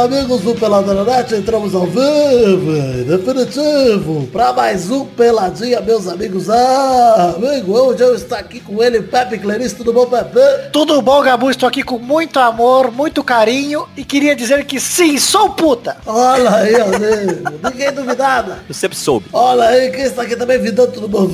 amigos do Peladronete, entramos ao vivo, definitivo, para mais um Peladinha, meus amigos. Ah, amigo, hoje eu estou aqui com ele, Pepe Clarice, tudo bom, Pepe? Tudo bom, Gabu? Estou aqui com muito amor, muito carinho e queria dizer que sim, sou puta. Olha aí, amigo, ninguém duvidava. Eu sempre soube. Olha aí, quem está aqui também, Vidão, tudo bom?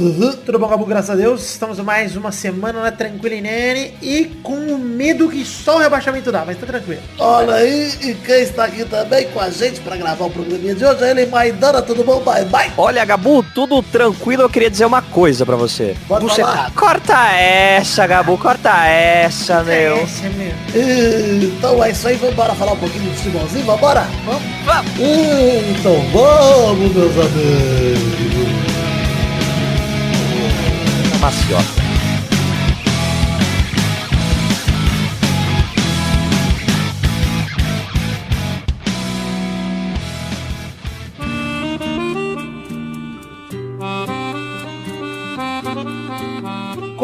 Tudo bom, Gabu? Graças a Deus. Estamos mais uma semana na Tranquilinene e com o medo que só o rebaixamento dá, mas tá tranquilo. Olha aí, e quem está aqui também com a gente para gravar o programinha de hoje é ele, Maidana, tudo bom? Bye, bye. Olha, Gabu, tudo tranquilo, eu queria dizer uma coisa pra você. Pode falar. Corta essa, Gabu, corta essa, meu. Meu. Então é isso aí, vamos embora falar um pouquinho de futebolzinho, vambora? Vamos, vamos. Então vamos, meus amigos. Maciota.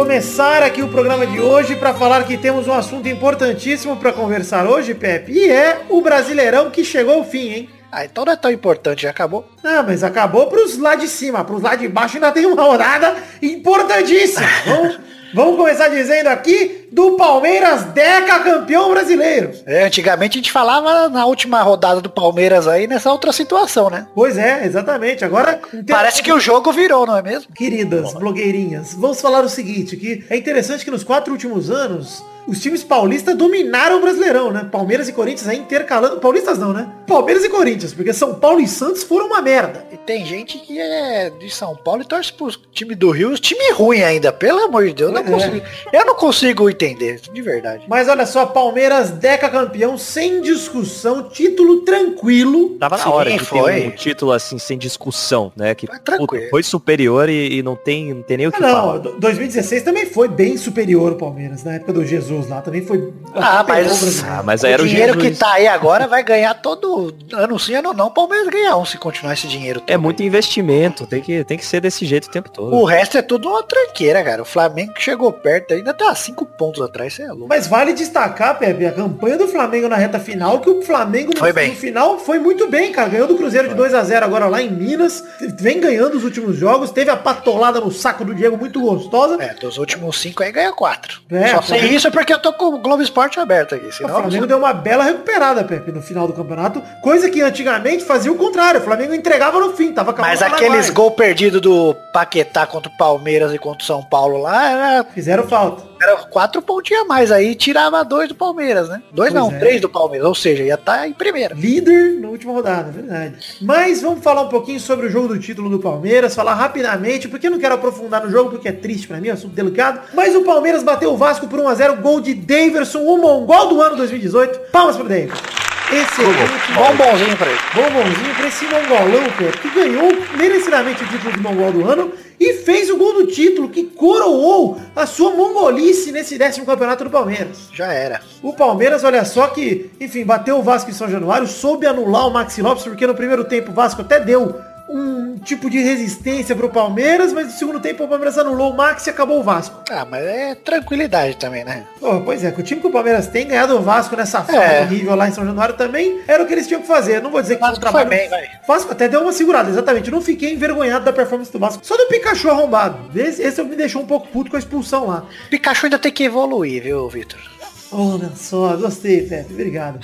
Começar aqui o programa de hoje para falar que temos um assunto importantíssimo para conversar hoje, Pepe, e é o Brasileirão que chegou ao fim, hein? Ah, então não é tão importante, já acabou. Ah, mas acabou pros lá de cima, pros lá de baixo ainda tem uma rodada importantíssima. Vamos, vamos começar dizendo aqui do Palmeiras Deca campeão brasileiro. É, antigamente a gente falava na última rodada do Palmeiras aí nessa outra situação, né? Pois é, exatamente. Agora Parece que o jogo virou, não é mesmo? Queridas blogueirinhas, vamos falar o seguinte, que é interessante que nos quatro últimos anos, os times paulistas dominaram o Brasileirão, né? Palmeiras e Corinthians aí intercalando. Paulistas não, né? Palmeiras e Corinthians, porque São Paulo e Santos foram uma merda. E tem gente que é de São Paulo e torce pro time do Rio, time ruim ainda, pelo amor de Deus. Eu não é. consigo, eu não consigo entender, de verdade. Mas olha só, Palmeiras Deca campeão, sem discussão, título tranquilo. Tava na Sim, hora de foi. ter um título assim, sem discussão, né? Que Foi tranquilo. puta, foi superior e, e não, tem, não tem nem o Ah, que não, falar. do- 2016 também foi bem superior o Palmeiras, na época do Jesus lá, também foi... Ah, mas. Ah, mas aí era o dinheiro Jesus. que tá aí agora vai ganhar todo ano sim, ano não. O Palmeiras ganha um se continuar esse dinheiro todo. É muito investimento, tem que, tem que ser desse jeito o tempo todo. O resto é tudo uma tranqueira, cara. O Flamengo que chegou perto ainda tá cinco pontos atrás, você é louco. Mas vale destacar, Pepe, a campanha do Flamengo na reta final, que o Flamengo no, Foi bem. no final foi muito bem, cara. Ganhou do Cruzeiro de 2 a 0 agora lá em Minas. Vem ganhando os últimos jogos. Teve a patolada no saco do Diego muito gostosa. É, dos últimos cinco aí ganha quatro. É, Só sei isso porque eu tô com o Globo Esporte aberto aqui. O Senão, Flamengo deu uma bela recuperada, Pepe, no final do campeonato. Coisa que antigamente fazia o contrário. O Flamengo entregava no fim, tava acabando Mas o aqueles gol perdido do Paquetá contra o Palmeiras e contra o São Paulo lá, era, Fizeram falta. era quatro pontinhos a mais aí, tirava dois do Palmeiras, né? Dois Pois não, é. três do Palmeiras, ou seja, ia estar em primeira. Líder na última rodada, é verdade. Mas vamos falar um pouquinho sobre o jogo do título do Palmeiras, falar rapidamente, porque eu não quero aprofundar no jogo, porque é triste pra mim, é um assunto delicado. Mas o Palmeiras bateu o Vasco por 1x0, gol de Daverson, o mongol do ano 2018. Palmas pro Daverson. Excelente. Bombonzinho pra ele. Bombonzinho pra esse mongolão, Pedro, que ganhou merecidamente o título de mongol do ano e fez o gol do título, que coroou a sua mongolice nesse décimo campeonato do Palmeiras. Já era. O Palmeiras, olha só que, enfim, bateu o Vasco em São Januário, soube anular o Maxi Lopes, porque no primeiro tempo o Vasco até deu um tipo de resistência pro Palmeiras, mas no segundo tempo o Palmeiras anulou o Maxi e acabou o Vasco. Ah, mas é tranquilidade também, né? Pô, pois é, que o time que o Palmeiras tem ganhado o Vasco nessa fase É. horrível lá em São Januário também era o que eles tinham que fazer. Não vou dizer que um trabalho. foi bem, vai. O Vasco até deu uma segurada, exatamente. Eu não fiquei envergonhado da performance do Vasco. Só do Pikachu arrombado. Esse, esse me deixou um pouco puto com a expulsão lá. Pikachu ainda tem que evoluir, viu, Vitor? Olha só, gostei, Pepe, obrigado.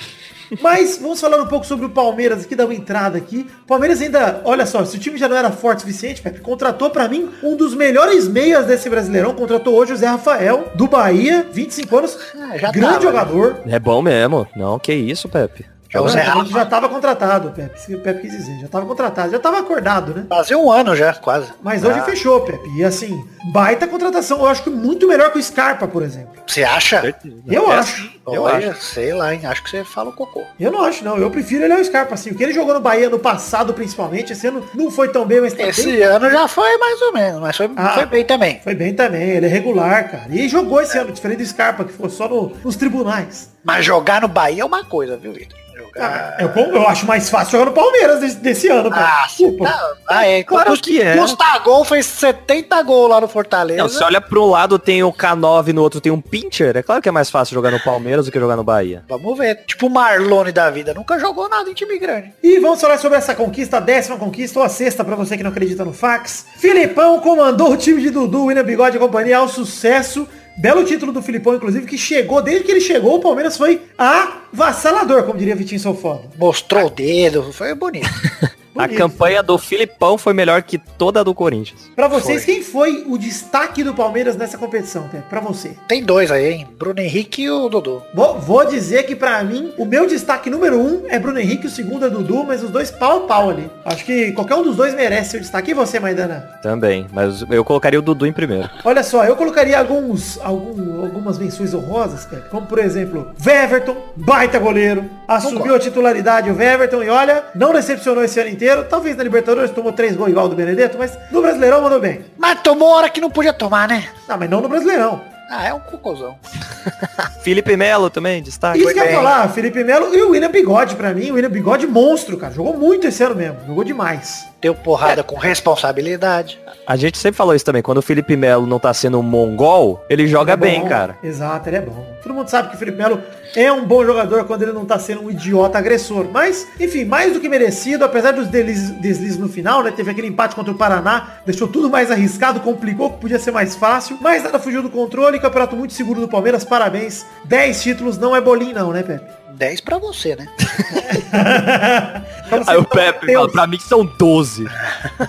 Mas vamos falar um pouco sobre o Palmeiras aqui, dar uma entrada aqui. O Palmeiras ainda, olha só, se o time já não era forte o suficiente, Pepe, contratou pra mim um dos melhores meias desse Brasileirão. Contratou hoje o Zé Rafael, do Bahia, 25 anos, Ah, já grande tava, jogador. É bom mesmo. Não, que isso, Pepe. É o já estava contratado, Pepe. Isso que o Pepe quis dizer. Já estava contratado. Já estava acordado, né? Fazia um ano já, quase. Mas hoje Ah, fechou, Pepe. E assim, baita contratação. Eu acho que muito melhor que o Scarpa, por exemplo. Você acha? Eu É, acho. Eu Olha, acho. sei lá, hein? Acho que você fala o cocô. Eu não acho, não. Eu prefiro ele ao Scarpa, assim. O que ele jogou no Bahia no passado, principalmente, esse ano não foi tão bem, mas tá Esse ano já foi mais ou menos, mas foi, Ah. foi bem também. Foi bem também. Ele é regular, cara. E jogou esse ano, diferente do Scarpa, que ficou só no- nos tribunais. Mas jogar no Bahia é uma coisa, viu, Vitor? Ah, eu, eu acho mais fácil jogar no Palmeiras desse, desse ano, cara. Ah, Pô, tá. Ah, é. Claro Custa- que é. Custa gol, fez 70 gols lá no Fortaleza. Não, você olha pro lado tem o K9 no outro tem um Pincher, é claro que é mais fácil jogar no Palmeiras do que jogar no Bahia. Vamos ver. Tipo o Marlone da vida. Nunca jogou nada em time grande. E vamos falar sobre essa conquista, a décima conquista, ou a sexta, pra você que não acredita no fax. Filipão comandou o time de Dudu, William Bigode e companhia ao sucesso. Belo título do Filipão, inclusive, que chegou, desde que ele chegou, o Palmeiras foi avassalador, como diria Vitinho Sou Foda. Mostrou o dedo. Foi bonito. A Bonito. campanha do Filipão foi melhor que toda a do Corinthians. Pra vocês, quem foi o destaque do Palmeiras nessa competição, Pepe? Pra você. Tem dois aí, hein? Bruno Henrique e o Dodô. Vou, vou dizer que pra mim, o meu destaque número um é Bruno Henrique, o segundo é Dudu, mas os dois pau a pau ali. Acho que qualquer um dos dois merece seu destaque. E você, Maidana? Também, mas eu colocaria o Dudu em primeiro. Olha só, eu colocaria alguns, algum- algumas menções honrosas, Pepe, como por exemplo, Weverton, baita goleiro, assumiu a titularidade o Weverton e olha, não decepcionou esse ano inteiro, talvez na Libertadores tomou três gols igual ao do Benedetto, mas no Brasileirão mandou bem. Mas tomou hora que não podia tomar, né? Não, mas não no Brasileirão. Ah, é um cocôzão. Felipe Melo também, destaque. Isso que eu ia falar, Felipe Melo e o William Bigode pra mim, o William Bigode monstro, cara, jogou muito esse ano mesmo, jogou demais. Deu porrada com responsabilidade. A gente sempre falou isso também, quando o Felipe Melo não tá sendo um mongol, ele joga Ele é bem, bom. cara. Exato, ele é bom. Todo mundo sabe que o Felipe Melo é um bom jogador quando ele não tá sendo um idiota agressor. Mas, enfim, mais do que merecido, apesar dos deslizes, deslizes no final, né? Teve aquele empate contra o Paraná, deixou tudo mais arriscado, complicou, que podia ser mais fácil. Mas nada fugiu do controle, campeonato muito seguro do Palmeiras, parabéns. 10 títulos não é bolinho não, né, Pepe? 10 pra você, né? Pra você Aí o Pepe Deus, fala, pra mim são 12.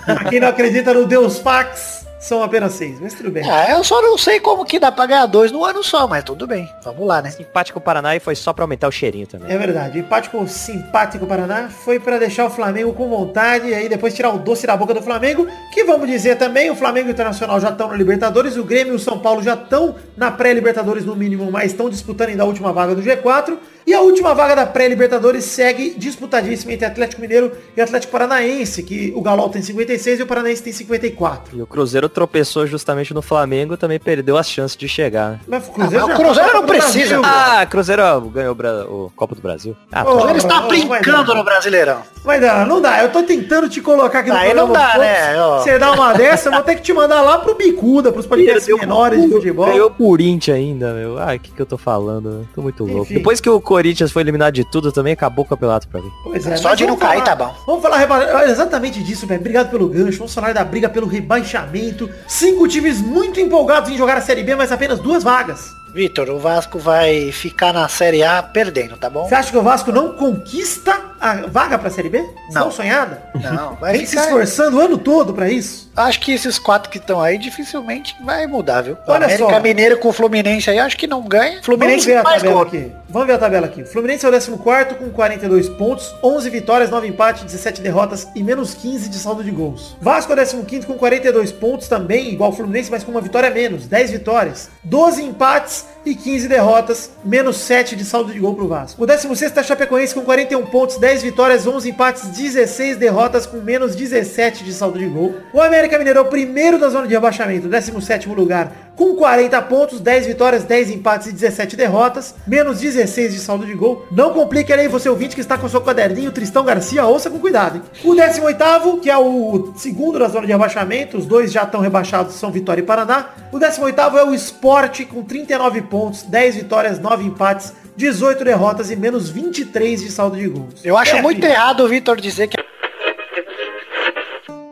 pra quem não acredita no Deus Fax, são apenas 6, mas tudo bem. Ah, eu só não sei como que dá pra ganhar dois no ano só, mas tudo bem. Vamos lá, né? Empate com o Paraná e foi só pra aumentar o cheirinho também. É verdade. Empate com o simpático Paraná foi para deixar o Flamengo com vontade e aí depois tirar o doce da boca do Flamengo, que vamos dizer também, o Flamengo e o Internacional já estão na Libertadores, o Grêmio e o São Paulo já estão na pré-Libertadores no mínimo, mas estão disputando ainda a última vaga do G4. E a última vaga da pré-Libertadores segue disputadíssima entre Atlético Mineiro e Atlético Paranaense, que o Galol tem 56 e o Paranaense tem 54. E o Cruzeiro tropeçou justamente no Flamengo, também perdeu as chances de chegar. Mas o Ah, mas o Cruzeiro tá não no precisa. Brasil. Ah, Cruzeiro ganhou o, Copa do Brasil. Ah, pô. Ele está não, brincando no Brasileirão. Vai dar, não dá. Eu tô tentando te colocar aqui no Aí não dá, né. Você dá uma dessa, eu vou ter que te mandar lá pro Bicuda, pros podcasts menores de futebol. Ganhou o Corinthians ainda, meu. Ai, o que, que eu tô falando? Tô muito louco. Enfim. Depois que o Corinthians foi eliminado de tudo, também acabou o campeonato pra mim. Pois é, Só mas de não vamos cair, tá bom. Vamos falar exatamente disso, velho. Obrigado pelo gancho. Vamos falar da briga pelo rebaixamento. Cinco times muito empolgados em jogar a Série B, mas apenas duas vagas. Vitor, o Vasco vai ficar na Série A perdendo, tá bom? Você acha que o Vasco não conquista a vaga pra Série B? Não. Não sonhada? Não, vai Vem se esforçando o ano todo pra isso. Acho que esses quatro que estão aí dificilmente vai mudar, viu? O Olha América só. Mineiro com o Fluminense aí, acho que não ganha. Vamos Fluminense ver a mais gol. aqui. Vamos ver a tabela aqui. Fluminense é o 14 com 42 pontos, 11 vitórias, 9 empates, 17 derrotas e menos 15 de saldo de gols. Vasco é o 15 com 42 pontos também, igual o Fluminense, mas com uma vitória menos, 10 vitórias, 12 empates e 15 derrotas, menos 7 de saldo de gol pro Vasco. O 16 é Chapecoense com 41 pontos, 10 vitórias, 11 empates, 16 derrotas com menos 17 de saldo de gol. O América Mineiro é o primeiro da zona de rebaixamento, 17 lugar, com 40 pontos, 10 vitórias, 10 empates e 17 derrotas, menos 16 de saldo de gol. Não complique aí você ouvinte que está com seu caderninho, Tristão Garcia, ouça com cuidado. Hein? O 18º, que é o segundo da zona de rebaixamento, os dois já estão rebaixados, são Vitória e Paraná. O 18º é o Sport com 39 pontos, 10 vitórias, 9 empates, 18 derrotas e menos 23 de saldo de gols. Eu acho É, muito filho. errado o Vitor dizer que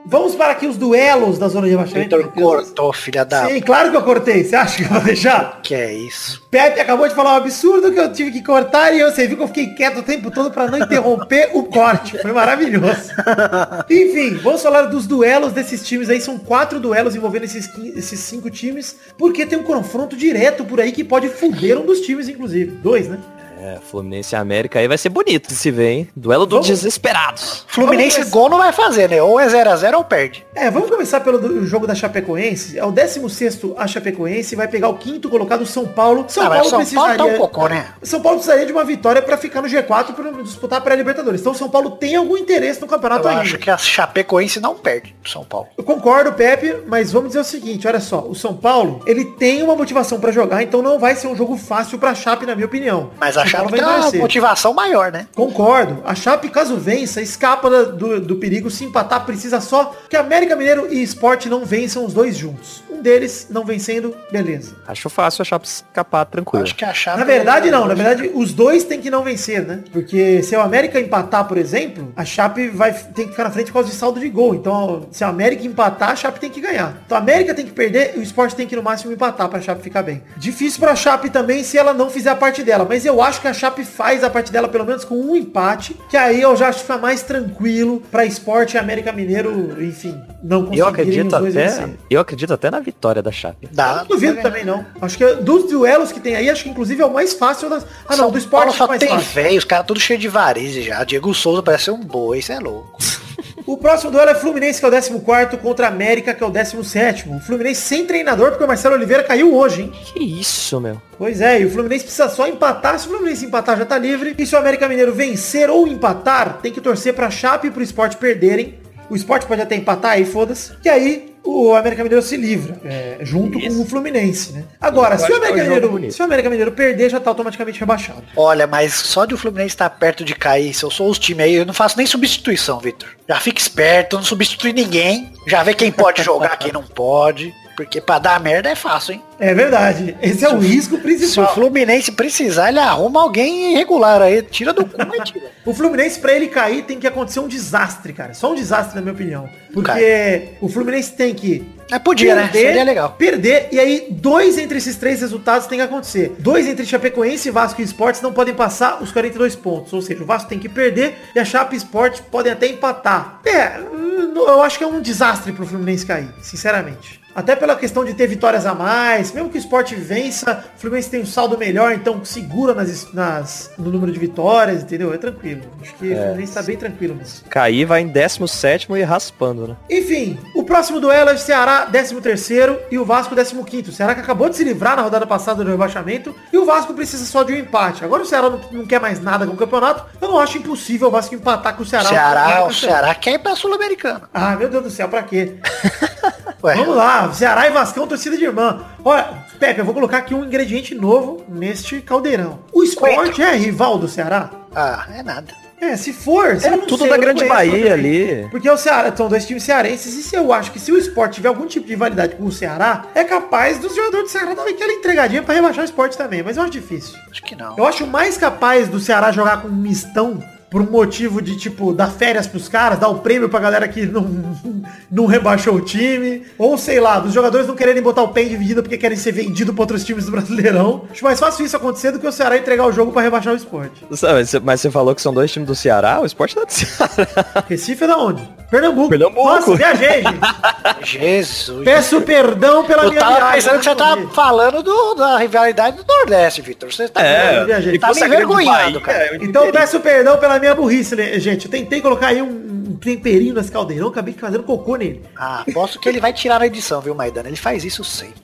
Vamos para aqui os duelos da zona de rebaixamento. Vitor cortou, filha da... Sim, claro que eu cortei. Você acha que eu vou deixar? Que é isso? Pepe acabou de falar um absurdo que eu tive que cortar e você viu que eu fiquei quieto o tempo todo para não interromper o corte. Foi maravilhoso. Enfim, vamos falar dos duelos desses times aí. São quatro duelos envolvendo esses, esses cinco times, porque tem um confronto direto por aí que pode fuder um dos times, inclusive. Dois, né? É, Fluminense e América aí vai ser bonito de se ver, hein? Duelo dos Vamos- desesperados. Fluminense Vamos gol não vai fazer, né? Ou é 0x0 ou perde. É, vamos começar pelo do- jogo da Chapecoense. É o 16 a Chapecoense vai pegar o quinto colocado São Paulo. São ah, Paulo São Paulo tá um precisaria... cocô, né? São Paulo precisaria de uma vitória para ficar no G4 para disputar a pré-Libertadores. Então São Paulo tem algum interesse no campeonato Eu ainda. acho que a Chapecoense não perde do São Paulo. Eu concordo, Pepe, mas vamos dizer o seguinte, olha só, o São Paulo, ele tem uma motivação pra jogar, então não vai ser um jogo fácil pra Chape, na minha opinião. Mas a Mas Chape tem uma endurecer. motivação maior, né? Concordo. A Chape, caso vença, escapa do, do perigo. Se empatar, precisa só que América Mineiro e Sport não vençam os dois juntos. Um deles não vencendo, beleza. Acho fácil a Chape escapar tranquilo. Acho que a Chape... Na verdade, não. Na verdade, os dois têm que não vencer, né? Porque se o América empatar, por exemplo, a Chape vai tem que ficar na frente por causa de saldo de gol. Então, se a América empatar, a Chape tem que ganhar. Então, a América tem que perder e o Sport tem que no máximo empatar pra Chape ficar bem. Difícil pra Chape também se ela não fizer a parte dela. Mas eu acho que a Chape faz a parte dela pelo menos com um empate. Que aí eu já acho que fica mais tranquilo pra Sport e América Mineiro, enfim, não conseguirem Eu acredito os dois até, vencer. eu acredito até na vitória da Chape. Dá, Não duvido também não. Acho que dos duelos que tem aí, acho que inclusive é o mais fácil das. Ah não, do esporte Paulo é só o mais tem fácil. velho, os caras tudo cheio de varize já. Diego Souza parece ser um boi, isso é louco. O próximo duelo é Fluminense, que é o 14 contra América, que é o 17 O Fluminense sem treinador, porque o Marcelo Oliveira caiu hoje, hein? Que isso, meu. Pois é, e o Fluminense precisa só empatar. Se o Fluminense empatar, já tá livre. E se o América Mineiro vencer ou empatar, tem que torcer pra Chape e pro Sport perderem. O Sport pode até empatar aí, foda-se. Que aí o América Mineiro se livra, é, junto com o Fluminense, né? Agora, se o, é América jogo Mineiro, se o América Mineiro perder, já tá automaticamente rebaixado. Olha, mas só de o Fluminense estar perto de cair, se eu sou os times aí, eu não faço nem substituição, Vitor. Já fica esperto, não substitui ninguém. Já vê quem pode jogar, quem não pode. Porque pra dar merda é fácil, hein? É verdade. Esse é o risco Se o principal. Fluminense precisar, ele arruma alguém irregular aí. Tira do cu, mas tira. O Fluminense, pra ele cair, tem que acontecer um desastre, cara. Só um desastre, na minha opinião. Porque o Fluminense tem que Mas podia, né? Seria legal. Perder, e aí dois entre esses três resultados tem que acontecer. Dois entre Chapecoense, Vasco e Esportes não podem passar os 42 pontos. Ou seja, o Vasco tem que perder e a Chape e Esporte podem até empatar. É, hum, eu acho que é um desastre pro Fluminense cair, sinceramente. Até pela questão de ter vitórias a mais, mesmo que o esporte vença, o Fluminense tem um saldo melhor, então segura nas, nas, no número de vitórias, entendeu? É tranquilo. Acho que o Fluminense tá bem tranquilo mesmo. Cair vai em 17 e raspando, né? Enfim, o próximo duelo é o Ceará 13º e o Vasco 15º. O Ceará que acabou de se livrar na rodada passada do rebaixamento e o Vasco precisa só de um empate. Agora o Ceará não, não quer mais nada com o campeonato. Eu não acho impossível o Vasco empatar com o Ceará. Ceará, o Ceará quer ir pra Sul-Americana. Ah, meu Deus do céu, pra quê? Ué, Vamos lá, Ceará e Vascão, torcida de irmã. Olha, Pepe, eu vou colocar aqui um ingrediente novo neste caldeirão. O esporte é rival do Ceará? ah, é nada. É, se for, É tudo sei, da Grande Bahia ali. Porque o Ceará, são dois times cearenses, e se eu acho que se o esporte tiver algum tipo de rivalidade com o Ceará, é capaz dos jogadores do Ceará dar aquela entregadinha pra rebaixar o esporte também, mas eu acho difícil. Acho que não. Eu acho mais capaz do Ceará jogar com um mistão por um motivo de, tipo, dar férias pros caras, dar o prêmio pra galera que não, não rebaixou o time. Ou, sei lá, dos jogadores não quererem botar o pé em dividida porque querem ser vendidos pra outros times do Brasileirão. Acho mais fácil isso acontecer do que o Ceará entregar o jogo pra rebaixar o esporte. Mas você falou que são dois times do Ceará? O esporte tá do Ceará. Recife é da onde? Pernambuco. Pernambuco. Nossa, viajei, gente. Jesus. Peço perdão pela Eu minha tava viagem. pensando que você tava falando do- da rivalidade do Nordeste, Vitor. Você tá, É, viajei. tá fosse me envergonhado, Bahia, cara. eu Então peço perdão pela minha burrice, né, gente. Eu tentei colocar aí um, um temperinho nesse caldeirão, acabei fazendo cocô nele. Ah, posso que ele vai tirar na edição, viu, Maidana? Ele faz isso sempre.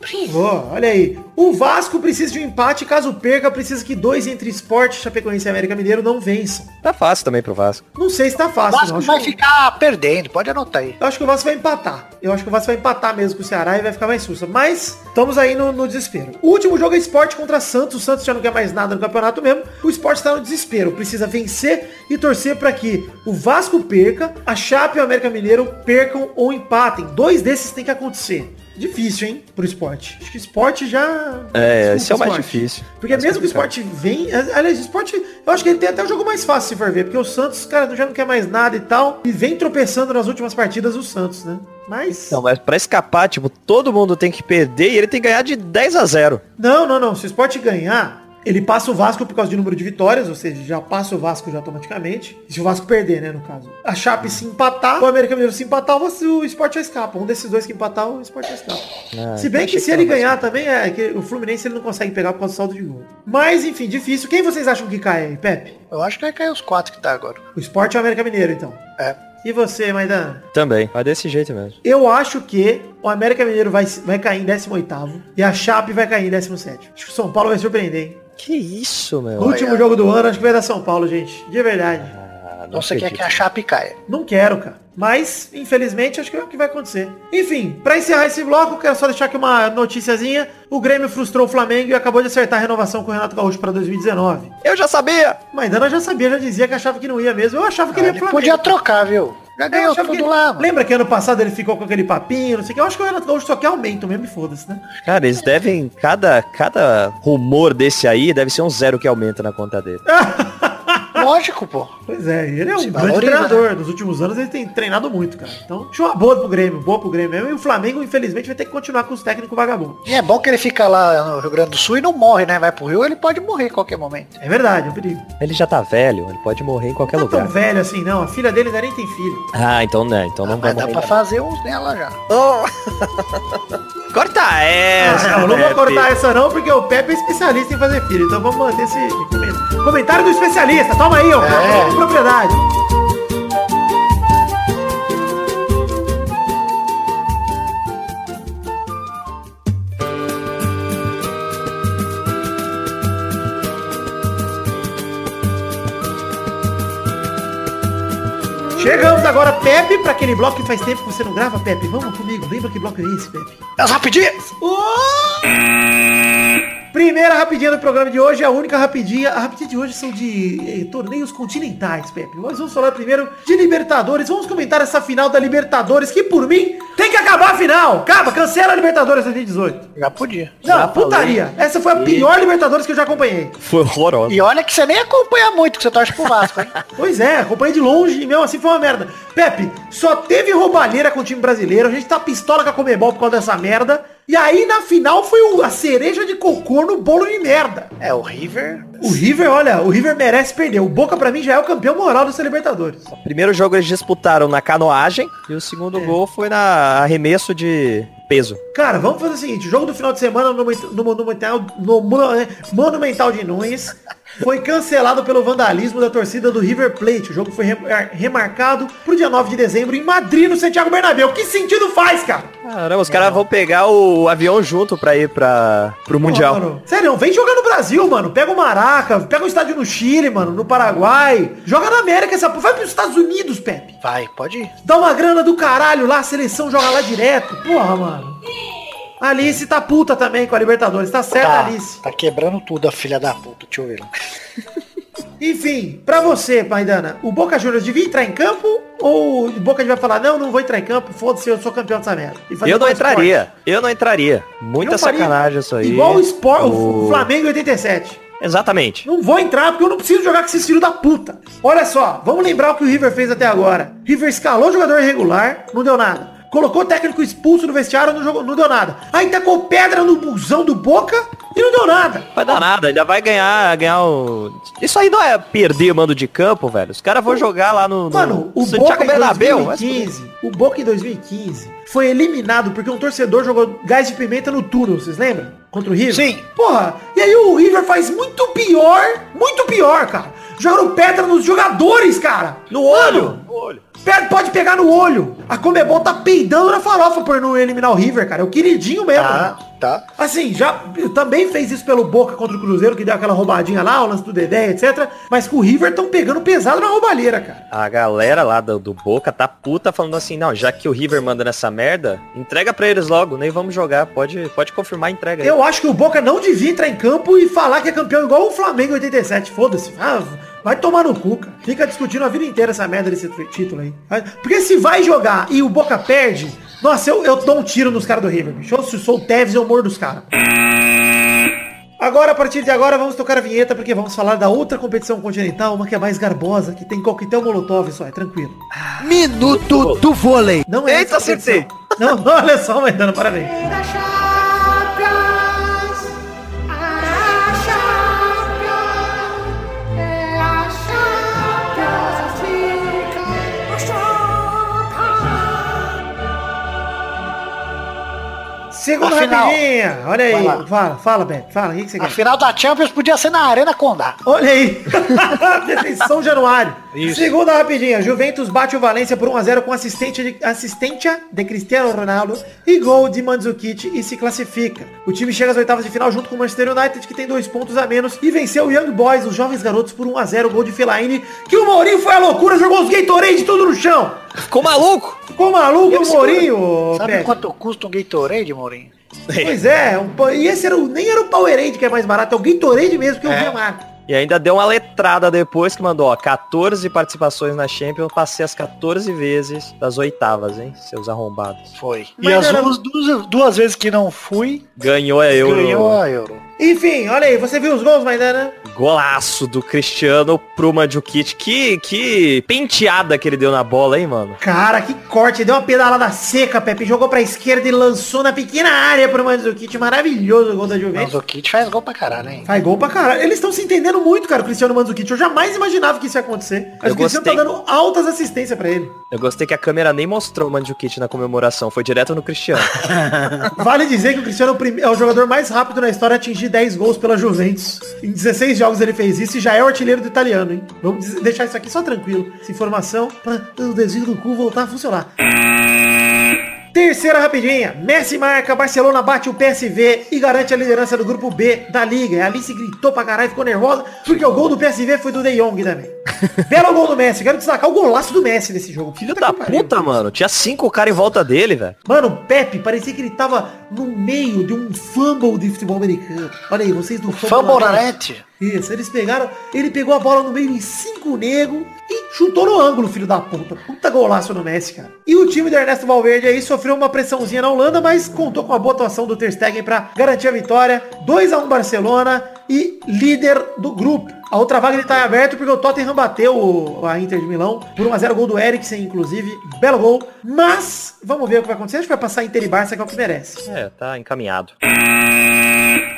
Olha aí. O Vasco precisa de um empate, caso perca, precisa que dois entre Esporte, Chapecoense e América Mineiro não vençam. Tá fácil também pro Vasco. Não sei se tá O fácil, Vasco não. Vai que- ficar perdendo, pode anotar aí. Eu acho que o Vasco vai empatar. Eu acho que o Vasco vai empatar mesmo com o Ceará e vai ficar mais sussa. Mas estamos aí no, no desespero. O último jogo é Esporte contra Santos. O Santos já não quer mais nada no campeonato mesmo. O Esporte está no desespero. Precisa vencer e torcer para que o Vasco perca, a Chape e o América Mineiro percam ou empatem. Dois desses tem que acontecer. Difícil, hein, pro esporte. Acho que o esporte já. É, Desculpa, esse é o mais difícil. Porque Mais mesmo que o complicado. esporte vem. Aliás, o esporte. Eu acho que ele tem até o jogo mais fácil se for ver. Porque o Santos, cara, já não quer mais nada e tal. E vem tropeçando nas últimas partidas o Santos, né? Mas. Não, mas pra escapar, tipo, todo mundo tem que perder e ele tem que ganhar de 10 a 0. Não, não, não. Se o esporte ganhar, ele passa o Vasco por causa de número de vitórias, ou seja, já passa o Vasco já automaticamente. Se o Vasco perder, né, no caso. A Chape se empatar, o América Mineiro se empatar, o o esporte já escapa. Um desses dois que empatar, o esporte já escapa. Ah, se bem que se que ele ganhar também, é que o Fluminense ele não consegue pegar por causa do saldo de gol. Mas, enfim, difícil. Quem vocês acham que cai aí, Pepe? Eu acho que vai cair os quatro que tá agora. O esporte ou o América Mineiro, então? É. E você, Maidana? Também, vai desse jeito mesmo. Eu acho que o América Mineiro vai, vai cair em 18º e a Chape vai cair em 17º. Acho que o São Paulo vai surpreender, hein? Que isso, meu? No último jogo do ano, acho que vai dar São Paulo, gente. De verdade. Ah, não você quer que a Chape caia. Não quero, cara. Mas, infelizmente, acho que é o que vai acontecer. Enfim, pra encerrar esse bloco, quero só deixar aqui uma noticiazinha. O Grêmio frustrou o Flamengo e acabou de acertar a renovação com o Renato Gaúcho pra 2019. Eu já sabia! Mas Dana já sabia, já dizia que achava que não ia mesmo. Eu achava que ele ia Ele pro Flamengo. podia trocar, viu? Já Eu ganhou tudo que- lá, mano. Lembra que ano passado ele ficou com aquele papinho, não sei o que. Eu acho que o Renato Gaúcho só quer aumento mesmo e foda-se, né? Cara, eles devem. Cada, cada rumor desse aí deve ser um zero que aumenta na conta dele. Lógico, pô. Pois é, ele é um Se grande valoriza, treinador. Nos últimos anos ele tem treinado muito, cara. Então, uma boa pro Grêmio, boa pro Grêmio mesmo. E o Flamengo, infelizmente, vai ter que continuar com os técnicos vagabundos. E é bom que ele fica lá no Rio Grande do Sul e não morre, né? Vai pro Rio, ele pode morrer a qualquer momento. É verdade, é um perigo. Ele já tá velho, ele pode morrer em qualquer Não é tão lugar. velho assim, não. A filha dele ainda nem tem filho. Ah, então né, então não vai Mas dá morrer. pra fazer uns nela já. Corta essa! Ah, não, não vou cortar essa não, porque o Pepe é especialista em fazer filho. Então vamos manter esse comentário. Comentário do especialista. Toma aí, ó. É. Propriedade. Chegamos agora, Pepe, para aquele bloco que faz tempo que você não grava, Pepe. Vamos comigo, lembra que bloco é esse, Pepe? As rapidinhas! Primeira rapidinha do programa de hoje, a única rapidinha. A rapidinha de hoje são de eh, torneios continentais, Pepe. Nós vamos falar primeiro de Libertadores. Vamos comentar essa final da Libertadores, que por mim tem que acabar a final. Acaba, cancela a Libertadores 2018. Já podia. Não, Já falei. putaria. Essa foi a pior Libertadores que eu já acompanhei. Foi horroroso. E olha que você nem acompanha muito, que você torce pro Vasco, hein? Pois é, acompanhei de longe e mesmo assim foi uma merda. Pepe, só teve roubalheira com o time brasileiro. A gente tá pistola com a Comebol por causa dessa merda. E aí na final foi o- a cereja de cocô no bolo de merda. É, o River. O River, olha, o River merece perder. O Boca pra mim já é o campeão moral dessa Libertadores. Primeiro jogo eles disputaram na canoagem e o segundo gol foi na arremesso de peso. Cara, vamos fazer o seguinte, o jogo do final de semana no, no Monumental, no eh, Monumental de Nunes foi cancelado pelo vandalismo da torcida do River Plate. O jogo foi re- remarcado pro dia 9 de dezembro em Madrid, no Santiago Bernabéu. Que sentido faz, cara? Caramba, os caras vão pegar o avião junto pra ir pra, pro Mundial. Pô, mano, sério, vem jogar no Brasil, mano. Pega o Maraca, pega o estádio no Chile, mano, no Paraguai. Joga na América essa porra. Vai pros Estados Unidos, Pepe. Vai, pode ir. Dá uma grana do caralho lá, a seleção joga lá direto. Porra, mano. A Alice tá puta também com a Libertadores. Tá certo, Tá, Alice. tá quebrando tudo a filha da puta, deixa eu ver. Enfim, pra você, Paidana, o Boca Juniors devia entrar em campo ou o Boca vai falar, não, não vou entrar em campo, foda-se, eu sou campeão dessa merda. E fazer Eu não entraria. Eu não entraria. Muita faria sacanagem isso aí. Igual o, Sport, o O- Flamengo em 87. Exatamente. Não vou entrar porque eu não preciso jogar com esses filhos da puta. Olha só, vamos lembrar o que o River fez até agora. River escalou jogador irregular, não deu nada. Colocou o técnico expulso no vestiário, não, jogou, não deu nada. Aí tacou pedra no busão do Boca e não deu nada. Vai dar nada, ainda vai ganhar, ganhar o... Isso aí não é perder mando de campo, velho. Os caras vão jogar lá no, no Mano, o Santiago Boca Bernabéu. vai se 2015, o Boca em 2015 foi eliminado porque um torcedor jogou gás de pimenta no túnel, vocês lembram? Contra o River? Sim. Porra, e aí o River faz muito pior, muito pior, cara. Jogaram pedra nos jogadores, cara. No olho. Mano, No olho. Pode pegar no olho. A Comebol tá peidando na farofa por não eliminar o River, cara. É o queridinho mesmo. Tá, tá. Assim, já também fez isso pelo Boca contra o Cruzeiro, que deu aquela roubadinha lá, o lance do Dedé, etc. Mas com o River estão pegando pesado na roubalheira, cara. A galera lá do, do Boca tá puta falando assim, não, já que o River manda nessa merda, entrega pra eles logo, nem vamos jogar. Pode, pode confirmar a entrega aí. Eu acho que o Boca não devia entrar em campo e falar que é campeão igual o Flamengo em 87. Foda-se. Ah, vai tomar no cu, cara. Fica discutindo a vida inteira essa merda desse título aí. Porque se vai jogar e o Boca perde, nossa, eu, eu dou um tiro nos caras do River, bicho. Eu, se sou o Tevez, eu morro dos caras. Agora, a partir de agora, vamos tocar a vinheta, porque vamos falar da outra competição continental, uma que é mais garbosa, que tem coquetel molotov só, é tranquilo. Minuto do vôlei. Não é Eita, competição. Não, olha só, Maidana, parabéns. A Afinal, rapidinha. Olha aí. Fala, fala, Beto. Fala, o que, que você A quer? final da Champions podia ser na Arena Condá. Olha aí. São Januário. Isso. Segunda rapidinha. Juventus bate o Valência por 1x0 com assistente de, assistência de Cristiano Ronaldo e gol de Mandzukic e se classifica. O time chega às oitavas de final junto com o Manchester United, que tem dois pontos a menos, e venceu o Young Boys, os jovens garotos, por 1x0, gol de Fellaini, que o Mourinho foi a loucura, jogou os Gatorade tudo no chão. Ficou maluco? Ficou maluco o Mourinho, Sabe Pepe? quanto custa um Gatorade, Mourinho? Pois é, um e esse era o, nem era o Powerade que é mais barato, é o Gatorade mesmo que eu vi a marca. E ainda deu uma letrada depois que mandou, ó, 14 participações na Champions, passei as 14 vezes das oitavas, hein, seus arrombados. Foi. E Mas as era- duas, duas, duas vezes que não fui, Ganhou a Euro. ganhou a Euro. Enfim, olha aí, você viu os gols, Maidana? Golaço do Cristiano pro Mandzukic. Que, que penteada que ele deu na bola, hein, mano? Cara, que corte, deu uma pedalada seca, Pepe, jogou pra esquerda e lançou na pequena área pro Mandzukic, maravilhoso o gol da Juventus. Kit faz gol pra caralho, hein? Faz gol pra caralho. Eles estão se entendendo muito, cara, o Cristiano Mandzukic. Eu jamais imaginava que isso ia acontecer. Mas Eu o Cristiano tá gostei. dando altas assistências pra ele. Eu gostei que a câmera nem mostrou o Mandzukic na comemoração, foi direto no Cristiano. Vale dizer que o Cristiano é é o jogador mais rápido na história a atingir 10 gols pela Juventus. Em 16 jogos ele fez isso e já é o artilheiro do italiano, hein? Vamos deixar isso aqui só tranquilo. Essa informação para o desvio do cu voltar a funcionar. Terceira rapidinha. Messi marca, Barcelona bate o PSV e garante a liderança do grupo B da Liga. E a Alice gritou pra caralho, ficou nervosa, porque o gol do PSV foi do De Jong também. Belo gol do Messi. Quero destacar o golaço do Messi nesse jogo. Filho da puta, mano. Tinha cinco caras em volta dele, velho. Mano, o Pepe parecia que ele tava no meio de um fumble de futebol americano. Olha aí, vocês do Fumble na net. Isso, eles pegaram, ele pegou a bola no meio em cinco nego e chutou no ângulo, filho da puta. Puta golaço no Messi, cara. E o time do Ernesto Valverde aí sofreu uma pressãozinha na Holanda, mas contou com a boa atuação do Ter Stegen pra garantir a vitória. 2 a 1 Barcelona e líder do grupo. A outra vaga ele tá aberto porque o Tottenham bateu a Inter de Milão por 1x0 gol do Eriksen, inclusive. Belo gol. Mas, vamos ver o que vai acontecer. Acho que vai passar Inter e Barça, que é o que merece. É, tá encaminhado.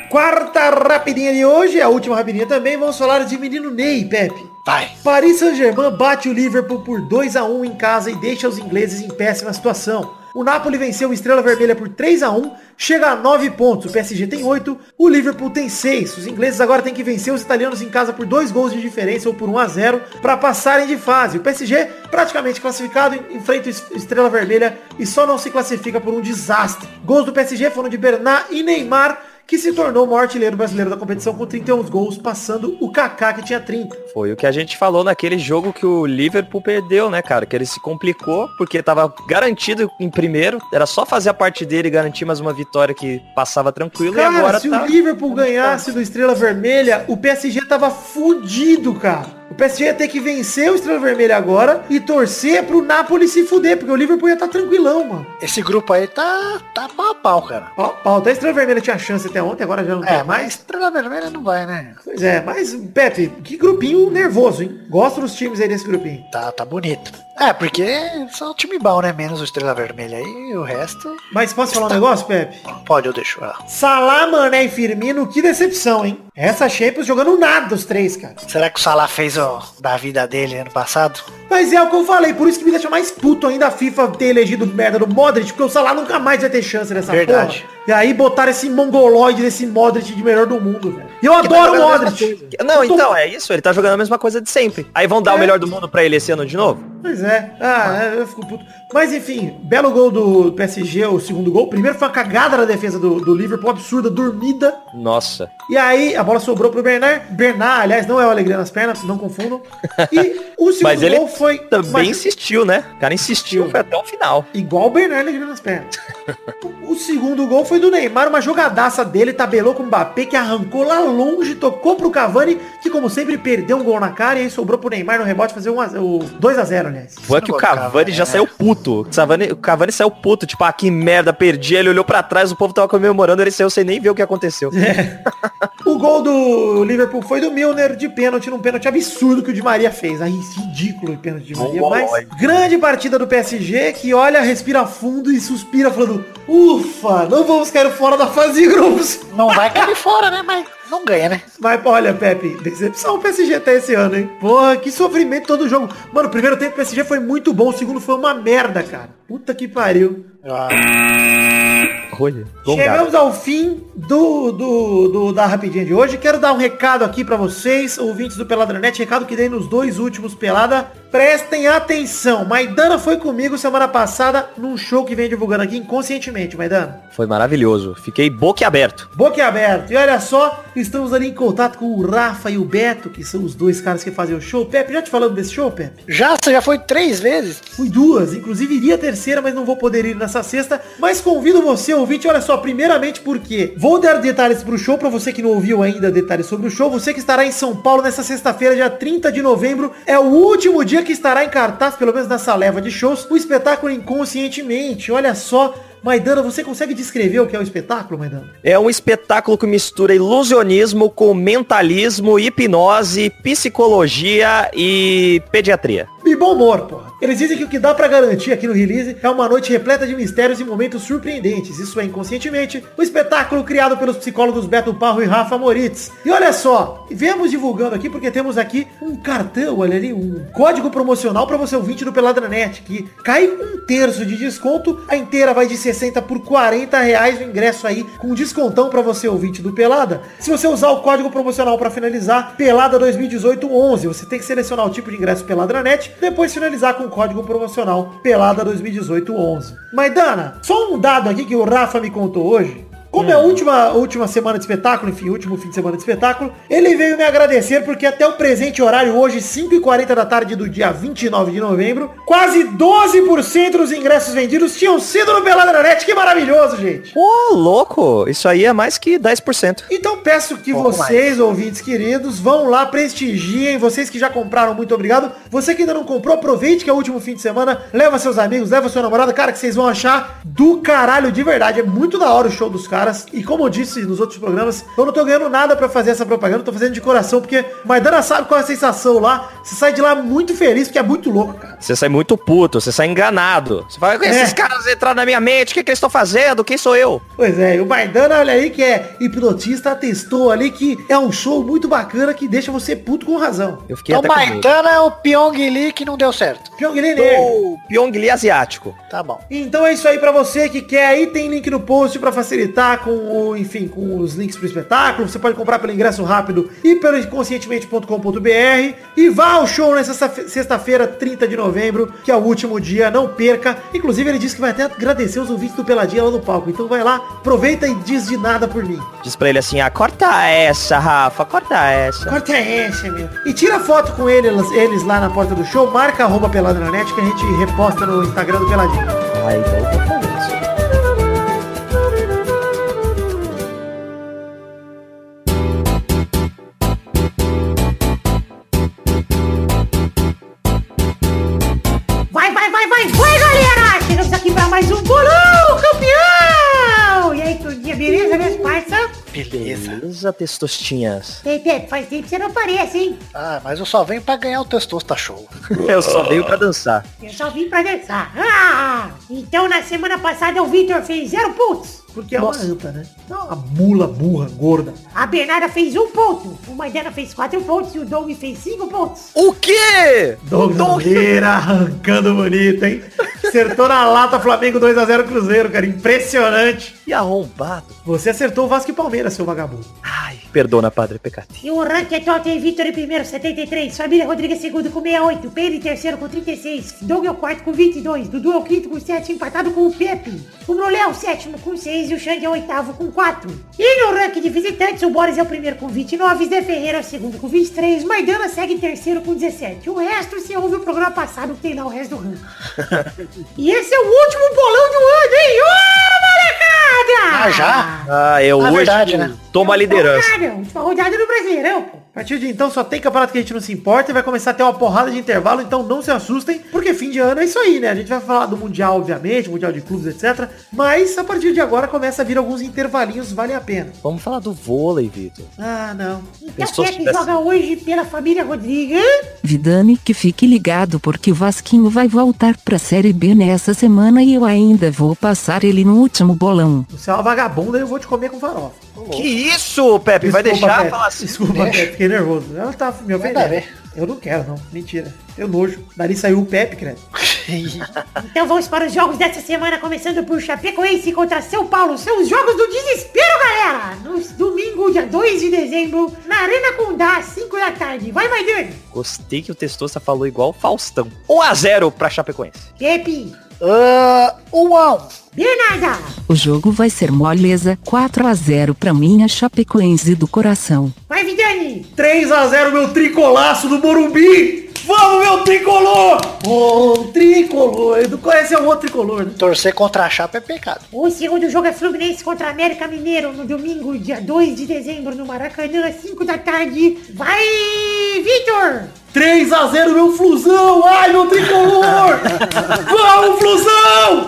Quarta rapidinha de hoje, a última rapidinha também, vamos falar de menino Ney, Pepe. Vai. Paris Saint-Germain bate o Liverpool por 2 a 1 em casa e deixa os ingleses em péssima situação. O Napoli venceu o Estrela Vermelha por 3 a 1 chega a 9 pontos. O PSG tem 8, o Liverpool tem 6. Os ingleses agora têm que vencer os italianos em casa por 2 gols de diferença ou por 1 a 0 para passarem de fase. O PSG, praticamente classificado, enfrenta o Estrela Vermelha e só não se classifica por um desastre. Gols do PSG foram de Bernat e Neymar, que se tornou o maior artilheiro brasileiro da competição com 31 gols, passando o Kaká, que tinha 30. Foi o que a gente falou naquele jogo que o Liverpool perdeu, né, cara? Que ele se complicou porque tava garantido em primeiro. Era só fazer a parte dele e garantir mais uma vitória que passava tranquilo. Cara, e agora se tá... o Liverpool ganhasse do Estrela Vermelha, o PSG tava fudido, cara. O PSG ia ter que vencer o Estrela Vermelha agora e torcer pro Napoli se fuder, porque o Liverpool ia estar tranquilão, mano. Esse grupo aí tá, tá pau a pau, cara. Pau, pau. Até a Estrela Vermelha tinha chance até ontem, agora já não É, tem mas mais. Estrela Vermelha não vai, né? Pois é, mas, Pepe, que grupinho nervoso, hein? Gosto dos times aí desse grupinho. Tá, tá bonito. É, porque são um time bom, né? Menos o Estrela Vermelha aí, o resto... Mas posso falar um negócio, Pepe? Pode, eu deixo. Ah. Salah, Mané e Firmino, que decepção, hein? Essa Champions jogando nada os três, cara. Será que o Salah fez o da vida dele ano passado? Mas é o que eu falei, por isso que me deixa mais puto ainda a FIFA ter elegido merda do Modric, porque o Salah nunca mais vai ter chance nessa Verdade. porra. E aí botaram esse mongoloide desse Modric de melhor do mundo, velho. E eu adoro o jogando a mesma Modric. Não, tô- então, é isso. Ele tá jogando a mesma coisa de sempre. Aí vão dar É. o melhor do mundo pra ele esse ano de novo? Pois é. Ah, é, eu fico puto. Mas enfim, belo gol do PSG, o segundo gol. Primeiro foi uma cagada na defesa do, do Liverpool, absurda, dormida. Nossa. E aí a bola sobrou pro Bernard. Bernard, aliás, não é o alegria nas pernas, não confundam. E o segundo Mas ele gol foi Também Mas- insistiu, né? O cara insistiu, foi até o final. Igual o Bernard alegria nas pernas. o segundo gol foi do Neymar, uma jogadaça dele, tabelou com o Mbappé, que arrancou lá longe, tocou pro Cavani, que como sempre perdeu um gol na cara, e aí sobrou pro Neymar no rebote fazer um a, o 2x0, aliás. Foi que o Cavani Cavani, já é. saiu puto. O Cavani, o Cavani saiu puto, tipo, ah, que merda, perdi. Ele olhou pra trás, o povo tava comemorando, ele saiu sem nem ver o que aconteceu. O gol do Liverpool foi do Milner de pênalti, num pênalti absurdo que o Di Maria fez. Aí, ridículo o pênalti de Maria. Mas grande partida do PSG que olha, respira fundo e suspira falando, ufa, não vamos cair fora da fase de grupos. Não vai cair fora, né? Mas não ganha, né? Mas, olha, Pepe, decepção o PSG até esse ano, hein? Porra, que sofrimento todo jogo. Mano, o primeiro tempo o PSG foi muito bom, o segundo foi uma merda, cara. Puta que pariu. Ah, Olha. Chegamos ao fim do, do, do- da rapidinha de hoje. Quero dar um recado aqui pra vocês, ouvintes do Peladranet, recado que dei nos dois últimos Pelada. Prestem atenção. Maidana foi comigo semana passada num show que vem divulgando aqui inconscientemente, Maidana. Foi maravilhoso. Fiquei boquiaberto. Boca aberto. E olha só, estamos ali em contato com o Rafa e o Beto, que são os dois caras que fazem o show. Pepe, já te falando desse show, Pepe? Já, você já foi três vezes? Fui duas, inclusive iria a terceira, mas não vou poder ir nessa sexta. Mas convido você, ouvinte, olha só, primeiramente porque vou dar detalhes pro show, pra você que não ouviu ainda detalhes sobre o show. Você que estará em São Paulo nessa sexta-feira, dia 30 de novembro, é o último dia que estará em cartaz, pelo menos nessa leva de shows, o espetáculo Inconscientemente. Olha só, Maidana, você consegue descrever o que é o espetáculo, Maidana? É um espetáculo que mistura ilusionismo com mentalismo, hipnose, psicologia e pediatria. E bom humor, porra. Eles dizem que o que dá pra garantir aqui no release é uma noite repleta de mistérios e momentos surpreendentes. Isso é inconscientemente o espetáculo criado pelos psicólogos Beto Parro e Rafa Moritz. E olha só, viemos divulgando aqui porque temos aqui um cartão, olha ali, um código promocional para você ouvinte do Peladranet, que cai um terço de desconto, a inteira vai de 60 por 40 reais o ingresso aí, com descontão para você ouvinte do Pelada. Se você usar o código promocional para finalizar, Pelada 2018 11, você tem que selecionar o tipo de ingresso Peladranet, depois finalizar com o código promocional Pelada 2018 11. Maidana, só um dado aqui que o Rafa me contou hoje. Como é a última, última semana de espetáculo, enfim, último fim de semana de espetáculo, ele veio me agradecer porque até o presente horário, hoje, 5h40 da tarde do dia 29 de novembro, quase 12% dos ingressos vendidos tinham sido no Peladranet. Que maravilhoso, gente! Ô, louco! Isso aí é mais que 10%. Então peço que vocês, ouvintes queridos, vão lá, prestigiem. Vocês que já compraram, muito obrigado. Você que ainda não comprou, aproveite que é o último fim de semana. Leva seus amigos, leva sua namorada. Cara, que vocês vão achar do caralho, de verdade. É muito da hora o show dos caras. E como eu disse nos outros programas, eu não tô ganhando nada pra fazer essa propaganda. Tô fazendo de coração, porque Maidana sabe qual é a sensação lá. Você sai de lá muito feliz, porque é muito louco, cara. Você sai muito puto, você sai enganado. Você fala, esses É. caras entraram na minha mente, o que, que eles estão fazendo? Quem sou eu? Pois é, e o Maidana, olha aí, que é hipnotista, atestou ali que é um show muito bacana que deixa você puto com razão. Eu fiquei Então até com medo. Maidana é o Pyong Lee que não deu certo. Pyongyi Negro. O Pyong Lee asiático. Tá bom. Então é isso aí pra você que quer aí, tem link no post pra facilitar com o, enfim, com os links pro espetáculo. Você pode comprar pelo ingresso rápido e pelo inconscientemente.com.br e vá ao show nessa sexta- sexta-feira, 30 de novembro, que é o último dia, não perca. Inclusive ele disse que vai até agradecer os ouvintes do Peladinha lá no palco. Então vai lá, aproveita e diz de nada por mim. Diz pra ele assim, ah, corta essa, Rafa, corta essa. Corta essa, meu. E tira foto com eles, eles lá na porta do show, marca arroba peladranet que a gente reposta no Instagram do Peladinho. Ah, então eu fazer isso. Beleza. Testostinhas. Pepe, faz tempo que você não aparece, hein? Ah, mas eu só venho pra ganhar o Testosta Show. Eu só veio pra dançar. Eu só vim pra dançar. Ah! Então, na semana passada, o Victor fez zero pontos. Porque é uma anta, né? Não é uma mula burra, gorda. A Bernarda fez um ponto. O Maidana fez quatro pontos e o Doug fez cinco pontos. O quê? Doug Nogueira arrancando bonito, hein? Acertou na lata Flamengo 2x0 Cruzeiro, cara. Impressionante. E arrombado. Você acertou o Vasco e Palmeiras, seu vagabundo. Ai, perdona, Padre Pecati. E o ranking é Totem Vitor em primeiro, 73. Família Rodrigues segundo com 68. Pedro em terceiro com 36. Doug é o quarto com 22. Dudu é o quinto com 7, empatado com o Pepe. O Brolé é o sétimo com 6 e o Xande é o oitavo com 4. E no ranking de visitantes, o Boris é o primeiro com 29. Zé Ferreira é o segundo com 23. Maidana segue em terceiro com 17. O resto, você ouve o programa passado que tem lá o resto do ranking. e esse é o último bolão do ano, hein? Ô, molecada! Ah, já? Ah, eu Na hoje verdade, né? tomo a liderança. Rodada, última rodada do Brasileirão, pô. A partir de então só tem campeonato que a gente não se importa e vai começar a ter uma porrada de intervalo, então não se assustem, porque fim de ano é isso aí, né? A gente vai falar do Mundial, obviamente, Mundial de Clubes, etc. Mas a partir de agora começa a vir alguns intervalinhos, vale a pena. Vamos falar do vôlei, Vitor. Ah, não. Pensou se Pepe tivesse- joga hoje pela família Rodrigues. Vidani que fique ligado porque o Vasquinho vai voltar pra Série B nessa semana e eu ainda vou passar ele no último bolão. Você é uma vagabunda e eu vou te comer com farofa. Que isso, Pepe? Vai Desculpa, deixar Pepe. falar assim? Desculpa, Deixa. Pepe, fiquei nervoso. Ela tá me ofendendo. Eu não quero, não. Mentira. Eu nojo. Dali saiu o Pepe, credo. Então vamos para os jogos dessa semana, começando por Chapecoense contra São Paulo. São os jogos do desespero, galera! No domingo, dia 2 de dezembro, na Arena Condá, às 5 da tarde. Vai, Maidana! Gostei que o Testosta falou igual o Faustão. 1x0 pra Chapecoense. Pepe! Ah, um a um. Bernarda! O jogo vai ser moleza 4 a 0 pra minha Chapecoense do coração. Vai, Vidani! 3x0 meu tricolaço do Morumbi! Vamos, meu tricolor! Ô, tricolor! Edu conhece é o outro tricolor, né? Torcer contra a chapa é pecado. O segundo jogo é Fluminense contra América Mineiro no domingo, dia 2 de dezembro, no Maracanã, às 5 da tarde. Vai, Vitor! 3x0 meu Flusão! Ai, meu tricolor! Vamos, Flusão!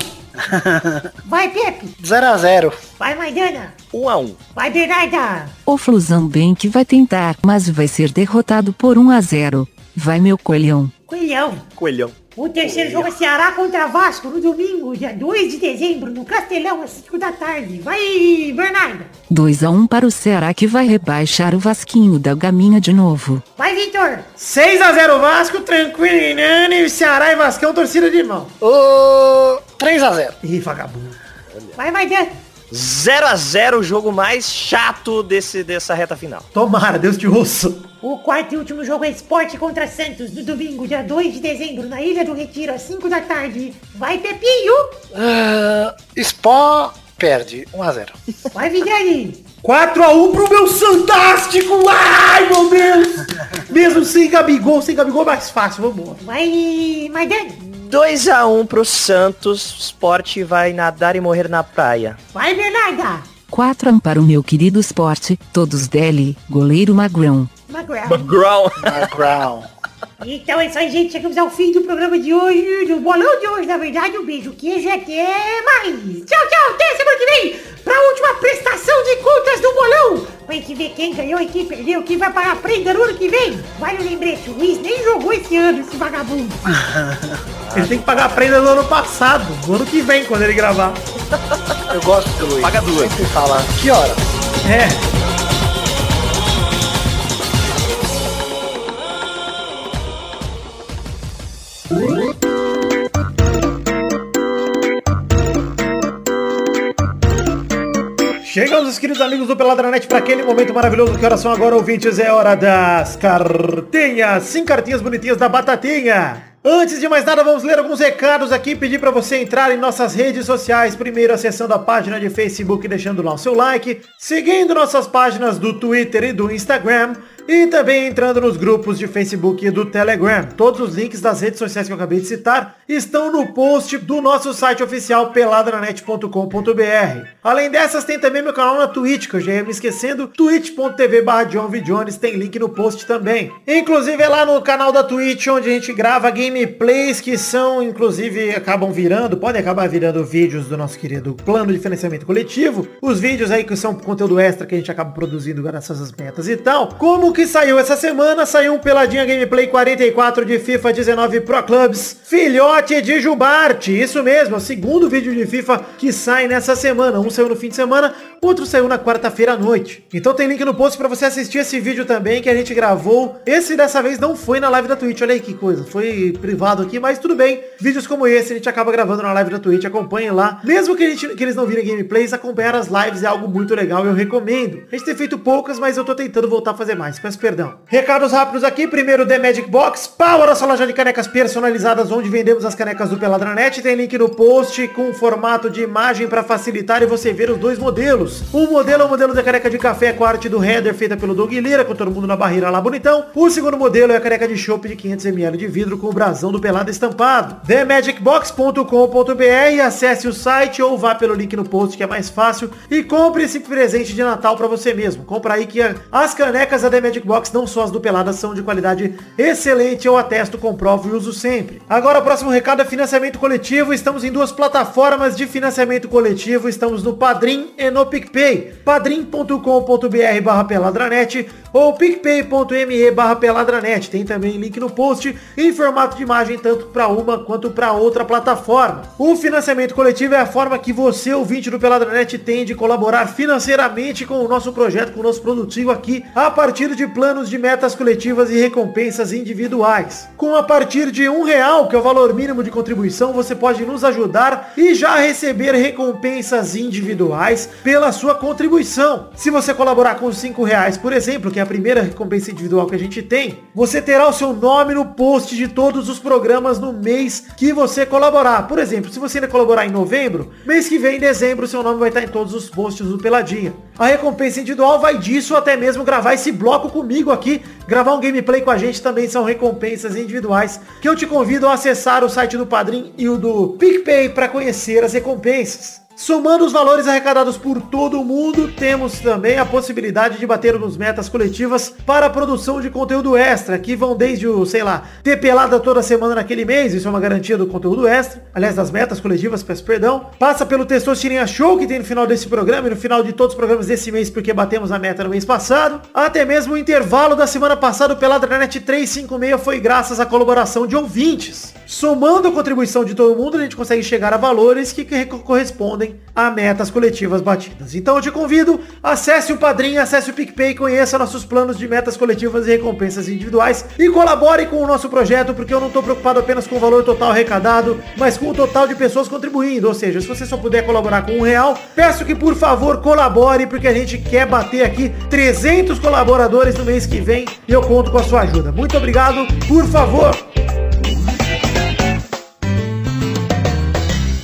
Vai, Pepe! 0 a 0 Vai, Maidana! 1x1. Vai, Bernarda! O Flusão bem que vai tentar, mas vai ser derrotado por 1 a 0. Vai meu coelhão. Coelhão! Coelhão. O terceiro jogo é Ceará contra Vasco no domingo, dia 2 de dezembro, no Castelão, às 5 da tarde. Vai, Bernarda! 2 a 1 para o Ceará que vai rebaixar o Vasquinho da Gaminha de novo. Vai, Vitor! 6x0 Vasco, tranquilo, Inani, Ceará e Vascão, torcida de mão. Ô, 3 a 0 Ih, vagabundo. Vai, Maidana! 0x0 o jogo mais chato desse, dessa reta final. Tomara, Deus te ouça. O quarto e último jogo é Esporte contra Santos, no domingo, dia 2 de dezembro, na Ilha do Retiro, às 5 da tarde. Vai, Pepinho! Ah, Sport perde 1 a 0 Vai, Vidani! 4x1 pro meu Santástico! Ai, meu Deus! Mesmo sem Gabigol, sem Gabigol é mais fácil, vambora. Vai, Maidana! 2x1 pro Santos. Sport vai nadar e morrer na praia. Vai, Bernarda! 4 a 1 para o meu querido esporte, todos dele, goleiro Magrão. Magrão. Ground. Ground. Então é isso aí, gente. Chegamos ao fim do programa de hoje, do bolão de hoje, na verdade. Um beijo, queijo e até mais. Tchau, tchau. Até semana que vem pra última prestação de contas do bolão. Pra gente ver quem ganhou e quem perdeu, quem vai pagar a prenda no ano que vem. Vale o lembrete, o Luiz nem jogou esse ano, esse vagabundo. Ele tem que pagar a prenda do ano passado, do ano que vem, quando ele gravar. Eu gosto do Luiz. Paga duas. Sempre fala, que hora? É. Chegamos, queridos amigos do Peladranet, para aquele momento maravilhoso. Que horas são agora, ouvintes? É hora das cartinhas. Sim, cartinhas bonitinhas da Batatinha. Antes de mais nada, vamos ler alguns recados aqui. Pedir para você entrar em nossas redes sociais. Primeiro, acessando a página de Facebook deixando lá o seu like. Seguindo nossas páginas do Twitter e do Instagram. E também entrando nos grupos de Facebook e do Telegram. Todos os links das redes sociais que eu acabei de citar estão no post do nosso site oficial peladranet.com.br. Além dessas, tem também meu canal na Twitch, que eu já ia me esquecendo, twitch.tv Jones, tem link no post também. Inclusive é lá no canal da Twitch onde a gente grava gameplays que são, inclusive, acabam virando, podem acabar virando vídeos do nosso querido plano de financiamento coletivo. Os vídeos aí que são conteúdo extra que a gente acaba produzindo graças às metas e tal. Como que saiu essa semana, saiu um Peladinha Gameplay 44 de FIFA 19 Pro Clubs, filhote de Jubarte, isso mesmo, é o segundo vídeo de FIFA que sai nessa semana, um saiu no fim de semana, outro saiu na quarta-feira à noite. Então tem link no post pra você assistir esse vídeo também que a gente gravou, esse dessa vez não foi na live da Twitch, olha aí que coisa, foi privado aqui, mas tudo bem, vídeos como esse a gente acaba gravando na live da Twitch, acompanhem lá, mesmo que, gente, que eles não virem gameplays, acompanhar as lives é algo muito legal, eu recomendo. A gente tem feito poucas, mas eu tô tentando voltar a fazer mais, peço perdão. Recados rápidos aqui, primeiro The Magic Box, Power, a sua loja de canecas personalizadas, onde vendemos as canecas do Peladranet, tem link no post com formato de imagem para facilitar e você ver os dois modelos. O modelo é o modelo da caneca de café com a arte do header feita pelo Doug Lira, com todo mundo na barreira lá bonitão. O segundo modelo é a caneca de chopp de 500ml de vidro com o brasão do Pelado estampado. TheMagicBox.com.br, acesse o site ou vá pelo link no post que é mais fácil e compre esse presente de Natal para você mesmo. Compra aí que as canecas da The Magic Box, não só as do Pelada, são de qualidade excelente, eu atesto, comprovo e uso sempre. Agora o próximo recado é financiamento coletivo. Estamos em duas plataformas de financiamento coletivo. Estamos no Padrim e no PicPay. padrim.com.br barra peladranet ou picpay.me barra peladranet. Tem também link no post em formato de imagem tanto para uma quanto para outra plataforma. O financiamento coletivo é a forma que você, ouvinte do Peladranet, tem de colaborar financeiramente com o nosso projeto, com o nosso produtivo aqui, a partir de planos de metas coletivas e recompensas individuais. Com a partir de um real, que é o valor mínimo de contribuição, você pode nos ajudar e já receber recompensas individuais pela sua contribuição. Se você colaborar com cinco reais, por exemplo, que é a primeira recompensa individual que a gente tem, você terá o seu nome no post de todos os programas no mês que você colaborar. Por exemplo, se você ainda colaborar em novembro, mês que vem, em dezembro, seu nome vai estar em todos os posts do Peladinha. A recompensa individual vai disso até mesmo gravar esse bloco comigo aqui, gravar um gameplay com a gente também são recompensas individuais, que eu te convido a acessar o site do Padrim e o do PicPay para conhecer as recompensas. Somando os valores arrecadados por todo mundo, temos também a possibilidade de bater nos metas coletivas para a produção de conteúdo extra, que vão desde o, sei lá, ter pelada toda semana naquele mês, isso é uma garantia do conteúdo extra, aliás, das metas coletivas, peço perdão. Passa pelo Testosterinha Show, que tem no final desse programa e no final de todos os programas desse mês, porque batemos a meta no mês passado. Até mesmo o intervalo da semana passada, o Peladranet 356 foi graças à colaboração de ouvintes. Somando a contribuição de todo mundo, a gente consegue chegar a valores que correspondem a metas coletivas batidas. Então eu te convido, acesse o Padrinho, acesse o PicPay, conheça nossos planos de metas coletivas e recompensas individuais e colabore com o nosso projeto, porque eu não estou preocupado apenas com o valor total arrecadado, mas com o total de pessoas contribuindo. Ou seja, se você só puder colaborar com um real, peço que por favor colabore, porque a gente quer bater aqui 300 colaboradores no mês que vem e eu conto com a sua ajuda. Muito obrigado, por favor.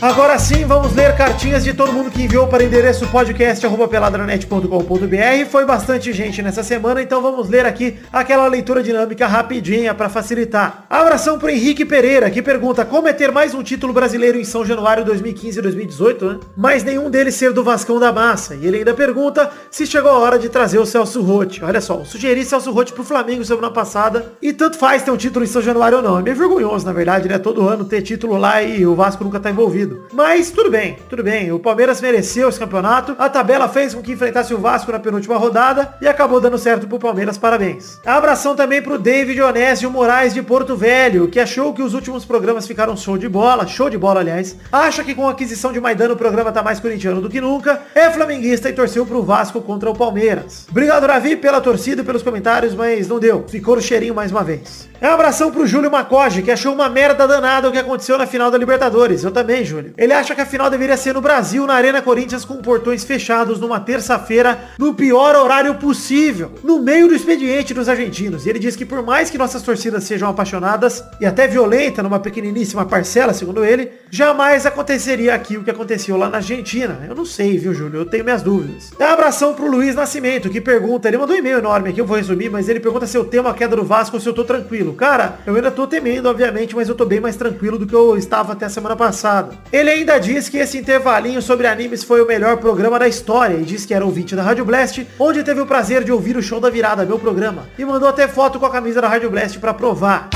Agora sim, vamos ler cartinhas de todo mundo que enviou para o endereço podcast.peladranet.com.br. Foi bastante gente nessa semana, então vamos ler aqui aquela leitura dinâmica rapidinha para facilitar. Abração para Henrique Pereira, que pergunta como é ter mais um título brasileiro em São Januário 2015 e 2018, né? Mas nenhum deles ser do Vascão da Massa. E ele ainda pergunta se chegou a hora de trazer o Celso Rotti. Olha só, sugeri Celso Rotti pro Flamengo semana passada e tanto faz ter um título em São Januário ou não. É meio vergonhoso, na verdade, né? Todo ano ter título lá e o Vasco nunca tá envolvido. Mas tudo bem, tudo bem. O Palmeiras mereceu esse campeonato. A tabela fez com que enfrentasse o Vasco na penúltima rodada e acabou dando certo pro Palmeiras. Parabéns. Abração também pro David Onésio Moraes de Porto Velho, que achou que os últimos programas ficaram show de bola, show de bola, aliás. Acha que com a aquisição de Maidana o programa tá mais corintiano do que nunca. É flamenguista e torceu pro Vasco contra o Palmeiras. Obrigado, Davi, pela torcida e pelos comentários, mas não deu. Ficou no cheirinho mais uma vez. É um abração pro Júlio Macoge, que achou uma merda danada o que aconteceu na final da Libertadores. Eu também, Júlio. Ele acha que a final deveria ser no Brasil, na Arena Corinthians, com portões fechados numa terça-feira, no pior horário possível, no meio do expediente dos argentinos. E ele diz que por mais que nossas torcidas sejam apaixonadas e até violenta numa pequeniníssima parcela, segundo ele, jamais aconteceria aqui o que aconteceu lá na Argentina. Eu não sei, viu, Júlio? Eu tenho minhas dúvidas. Dá um abração pro Luiz Nascimento, que pergunta, ele mandou um e-mail enorme aqui, eu vou resumir, mas ele pergunta se eu temo a queda do Vasco ou se eu tô tranquilo. Cara, eu ainda tô temendo, obviamente, mas eu tô bem mais tranquilo do que eu estava até a semana passada. Ele ainda diz que esse intervalinho sobre animes foi o melhor programa da história e diz que era ouvinte da Rádio Blast, onde teve o prazer de ouvir o show da virada, meu programa. E mandou até foto com a camisa da Rádio Blast pra provar.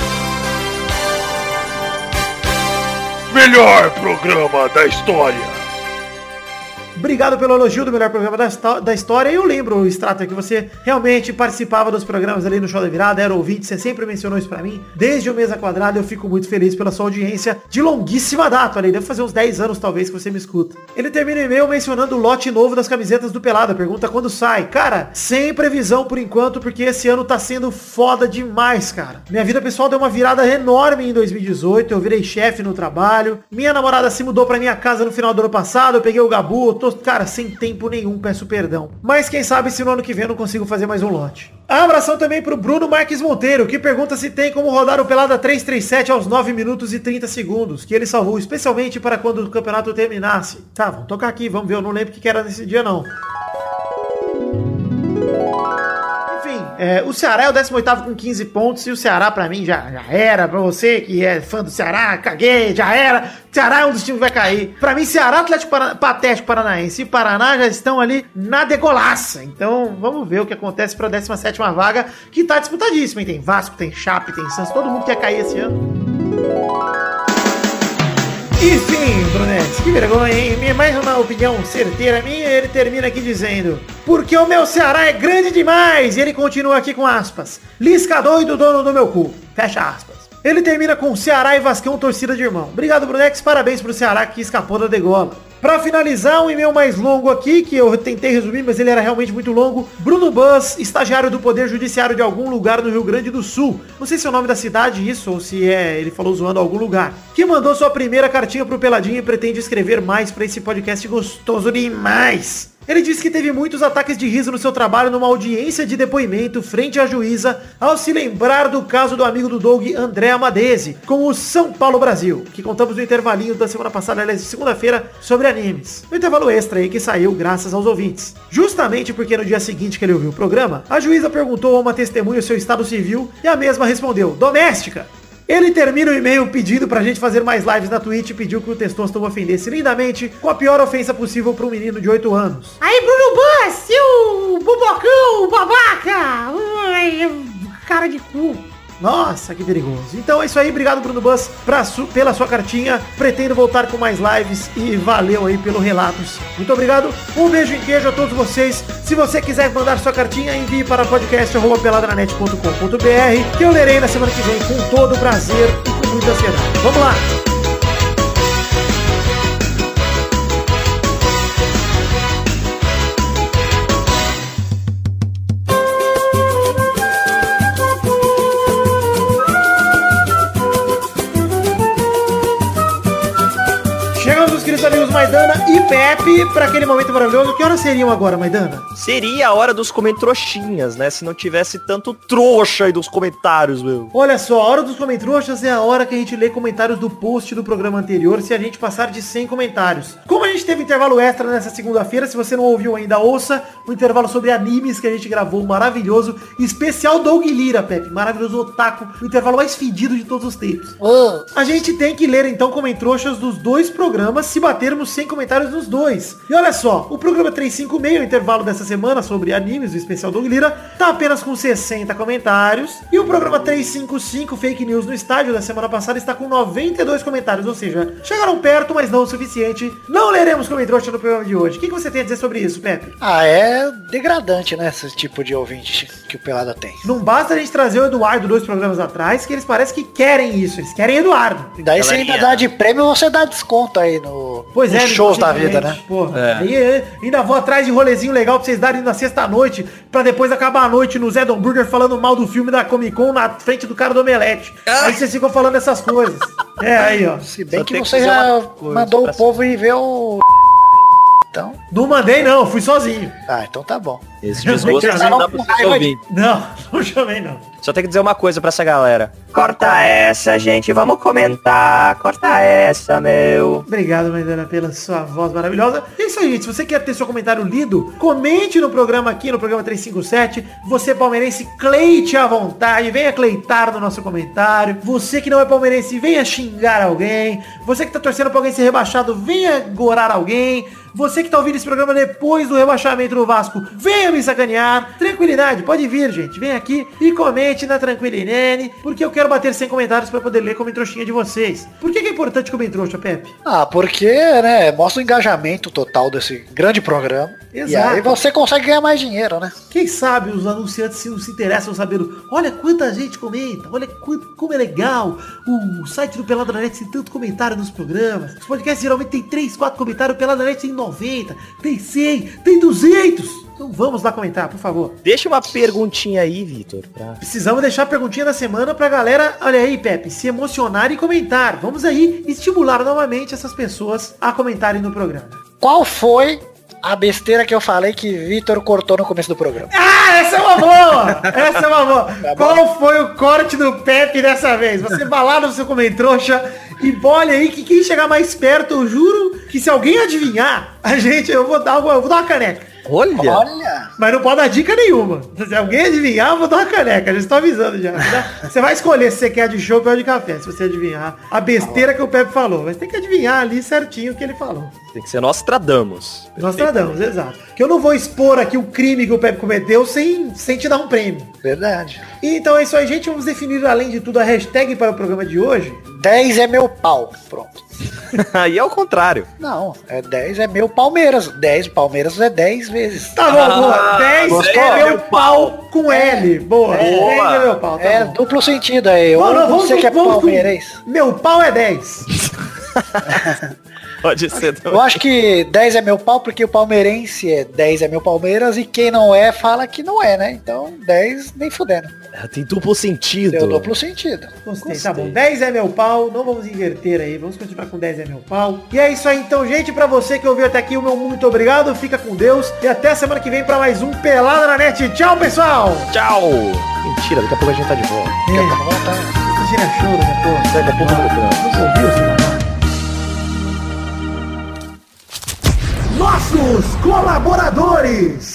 Melhor programa da história. Obrigado pelo elogio do melhor programa da, da história. E eu lembro, Strato, que você realmente participava dos programas ali no Show da Virada, era ouvinte, você sempre mencionou isso pra mim. Desde o Mesa Quadrada eu fico muito feliz pela sua audiência de longuíssima data ali. Deve fazer uns 10 anos talvez que você me escuta. Ele termina o e-mail mencionando o lote novo das camisetas do Pelada. Pergunta quando sai. Cara, sem previsão por enquanto, porque esse ano tá sendo foda demais, cara. Minha vida pessoal deu uma virada enorme em 2018. Eu virei chefe no trabalho. Minha namorada se mudou pra minha casa no final do ano passado. Eu peguei o Gabu, tô cara, sem tempo nenhum, peço perdão. Mas quem sabe se no ano que vem eu não consigo fazer mais um lote. Abração também pro Bruno Marques Monteiro, que pergunta se tem como rodar o Pelada 337 aos 9 minutos e 30 segundos, que ele salvou especialmente para quando o campeonato terminasse. Tá, vamos tocar aqui, vamos ver, eu não lembro o que era nesse dia não. É, o Ceará é o 18 com 15 pontos e o Ceará pra mim já, já era. Pra você que é fã do Ceará, caguei, já era. Ceará é um dos times que vai cair. Pra mim, Ceará, Atlético Parana, Patético Paranaense e Paraná já estão ali na degolaça. Então, vamos ver o que acontece pra 17 vaga, que tá disputadíssima. Tem Vasco, tem Chape, tem Santos, todo mundo quer cair esse ano. Enfim, Brunetti, Brunex, que vergonha, hein? Mais uma opinião certeira minha, ele termina aqui dizendo Porque o meu Ceará é grande demais E ele continua aqui com aspas Lisca doido, dono do meu cu Fecha aspas Ele termina com Ceará e Vascão, torcida de irmão Obrigado, Brunex, parabéns pro Ceará que escapou da degola Pra finalizar, um e-mail mais longo aqui, que eu tentei resumir, mas ele era realmente muito longo. Bruno Buzz, estagiário do Poder Judiciário de algum lugar no Rio Grande do Sul. Não sei se é o nome da cidade isso, ou se é, ele falou zoando algum lugar. Que mandou sua primeira cartinha pro Peladinho e pretende escrever mais pra esse podcast gostoso demais. Ele disse que teve muitos ataques de riso no seu trabalho numa audiência de depoimento frente à juíza ao se lembrar do caso do amigo do Doug, André Amadese, com o São Paulo Brasil, que contamos no intervalinho da semana passada, aliás, segunda-feira, sobre animes. No intervalo extra aí que saiu graças aos ouvintes. Justamente porque no dia seguinte que ele ouviu o programa, a juíza perguntou a uma testemunha o seu estado civil e a mesma respondeu, doméstica. Ele termina o e-mail pedindo pra gente fazer mais lives na Twitch e pediu que o Testosterone ofendesse lindamente com a pior ofensa possível pra um menino de 8 anos. Aí, Bruno Bus, seu bobocão, babaca! Cara de cu. Nossa, que perigoso. Então é isso aí, obrigado Bruno Bus su- pela sua cartinha. Pretendo voltar com mais lives e valeu aí pelo relatos. Muito obrigado. Um beijo em queijo a todos vocês. Se você quiser mandar sua cartinha, envie para podcast@peladranet.com.br que eu lerei na semana que vem com todo prazer e com muita ansiedade. Vamos lá. Maidana e Pepe, para aquele momento maravilhoso. Que horas seriam agora, Maidana? Seria a hora dos comentroxinhas, né? Se não tivesse tanto trouxa aí dos comentários, meu. Olha só, a hora dos comentários é a hora que a gente lê comentários do post do programa anterior, se a gente passar de 100 comentários. Como a gente teve intervalo extra nessa segunda-feira, se você não ouviu ainda, ouça o intervalo sobre animes que a gente gravou, maravilhoso, especial Doug Lira, Pepe, maravilhoso otaku, o intervalo mais fedido de todos os tempos. A gente tem que ler então comentroxas dos dois programas se batermos 100 comentários nos dois. E olha só, o programa 356, o intervalo dessa semana sobre animes, o especial Doug Lira, tá apenas com 60 comentários. E o programa 355, Fake News no Estádio, da semana passada, está com 92 comentários. Ou seja, chegaram perto, mas não o suficiente. Não leremos comentroxa no programa de hoje. O que, que você tem a dizer sobre isso, Pepe? Ah, é degradante, né? Esse tipo de ouvinte que o Pelada tem. Não basta a gente trazer o Eduardo dois programas atrás, que eles parecem que querem isso. Eles querem Eduardo. E daí você ainda dá de prêmio, você dá desconto aí no, Pois nos é, shows da vida, né? Porra. É. Aí é, ainda vou atrás de rolezinho legal pra vocês darem na sexta-noite, pra depois acabar a noite no Zé Burger falando mal do filme da Comic Con na frente do cara do Omelete. Aí vocês ficam falando essas coisas. É, aí, ó. Se bem Só que você já mandou o povo ir ver o... Então, Não mandei não, fui sozinho. ah, então tá bom. Esse desgosto Eu não dá pra de- ouvirem. Não, não chamei não. Só tem que dizer uma coisa pra essa galera. Corta essa, gente. Vamos comentar. Corta essa, meu. Obrigado, Maidana, pela sua voz maravilhosa. E é isso aí, gente. Se você quer ter seu comentário lido, comente no programa aqui, no programa 357. Você, palmeirense, cleite à vontade. Venha cleitar no nosso comentário. Você que não é palmeirense, venha xingar alguém. Você que tá torcendo pra alguém ser rebaixado, venha gorar alguém. Você que tá ouvindo esse programa depois do rebaixamento do Vasco, venha me sacanear. Tranquilidade, pode vir, gente. Vem aqui e comente na Tranquilinene, porque eu quero bater 100 comentários pra poder ler como trouxinha de vocês. Por que, que é importante como trouxa, Pepe? Ah, porque, né, mostra o engajamento total desse grande programa. E Exato. aí você consegue ganhar mais dinheiro, né? Quem sabe os anunciantes se, se interessam sabendo, olha quanta gente comenta, olha quanto, como é legal, o, site do Pelada na Net tem tanto comentário nos programas, os podcasts geralmente tem 3, 4 comentários, o Net tem 90, tem 100, tem 200, então vamos lá comentar, por favor. Deixa uma perguntinha aí, Vitor. pra- Precisamos deixar a perguntinha da semana pra galera, olha aí, Pepe, se emocionar e comentar. Vamos aí estimular novamente essas pessoas a comentarem no programa. Qual foi a besteira que eu falei que Vitor cortou no começo do programa? Ah, essa é uma boa! Essa é uma boa. Qual foi o corte do Pepe dessa vez? Você vai lá no seu comentrouxa e olha aí que quem chegar mais perto, eu juro que se alguém adivinhar, a gente, eu vou dar, uma- eu vou dar uma caneca. Olha. Olha! Mas não pode dar dica nenhuma. Se alguém adivinhar, eu vou dar uma caneca. Já estou avisando já. Você vai escolher se você quer de chopp ou de café, se você adivinhar a besteira que o Pepe falou. Mas tem que adivinhar ali certinho o que ele falou. Tem que ser Nostradamus. Nós tradamos, exato. Que eu não vou expor aqui o crime que o Pepe cometeu sem, sem te dar um prêmio. Verdade. E Então é isso aí, gente. Vamos definir, além de tudo, a hashtag para o programa de hoje. 10 é meu pau. Pronto. Aí é o contrário. Não, é 10 é meu Palmeiras. 10 Palmeiras é 10 vezes. Tá bom, boa. 10 gostou? é meu pau com L. Boa. 10 é meu pau. Tá é bom. duplo sentido aí. Não, não, você que é vamos palmeirense. Meu pau é 10. Pode ser também. Eu acho que 10 é meu pau porque o palmeirense é 10 é meu Palmeiras e quem não é fala que não é, né? Então 10 nem fudendo. Tem duplo sentido. Deu duplo sentido. Gostei, tá bom. 10 é meu pau, não vamos inverter aí, vamos continuar com 10 é meu pau. E é isso aí então, gente, pra você que ouviu até aqui, o meu muito obrigado, fica com Deus e até semana que vem pra mais um Pelada na Net. Tchau, pessoal! Tchau. Mentira, daqui a pouco a gente tá de volta. É, você tira choro, né, pô? Daqui a pouco tá voltando. Você ouviu, seu Nossos colaboradores!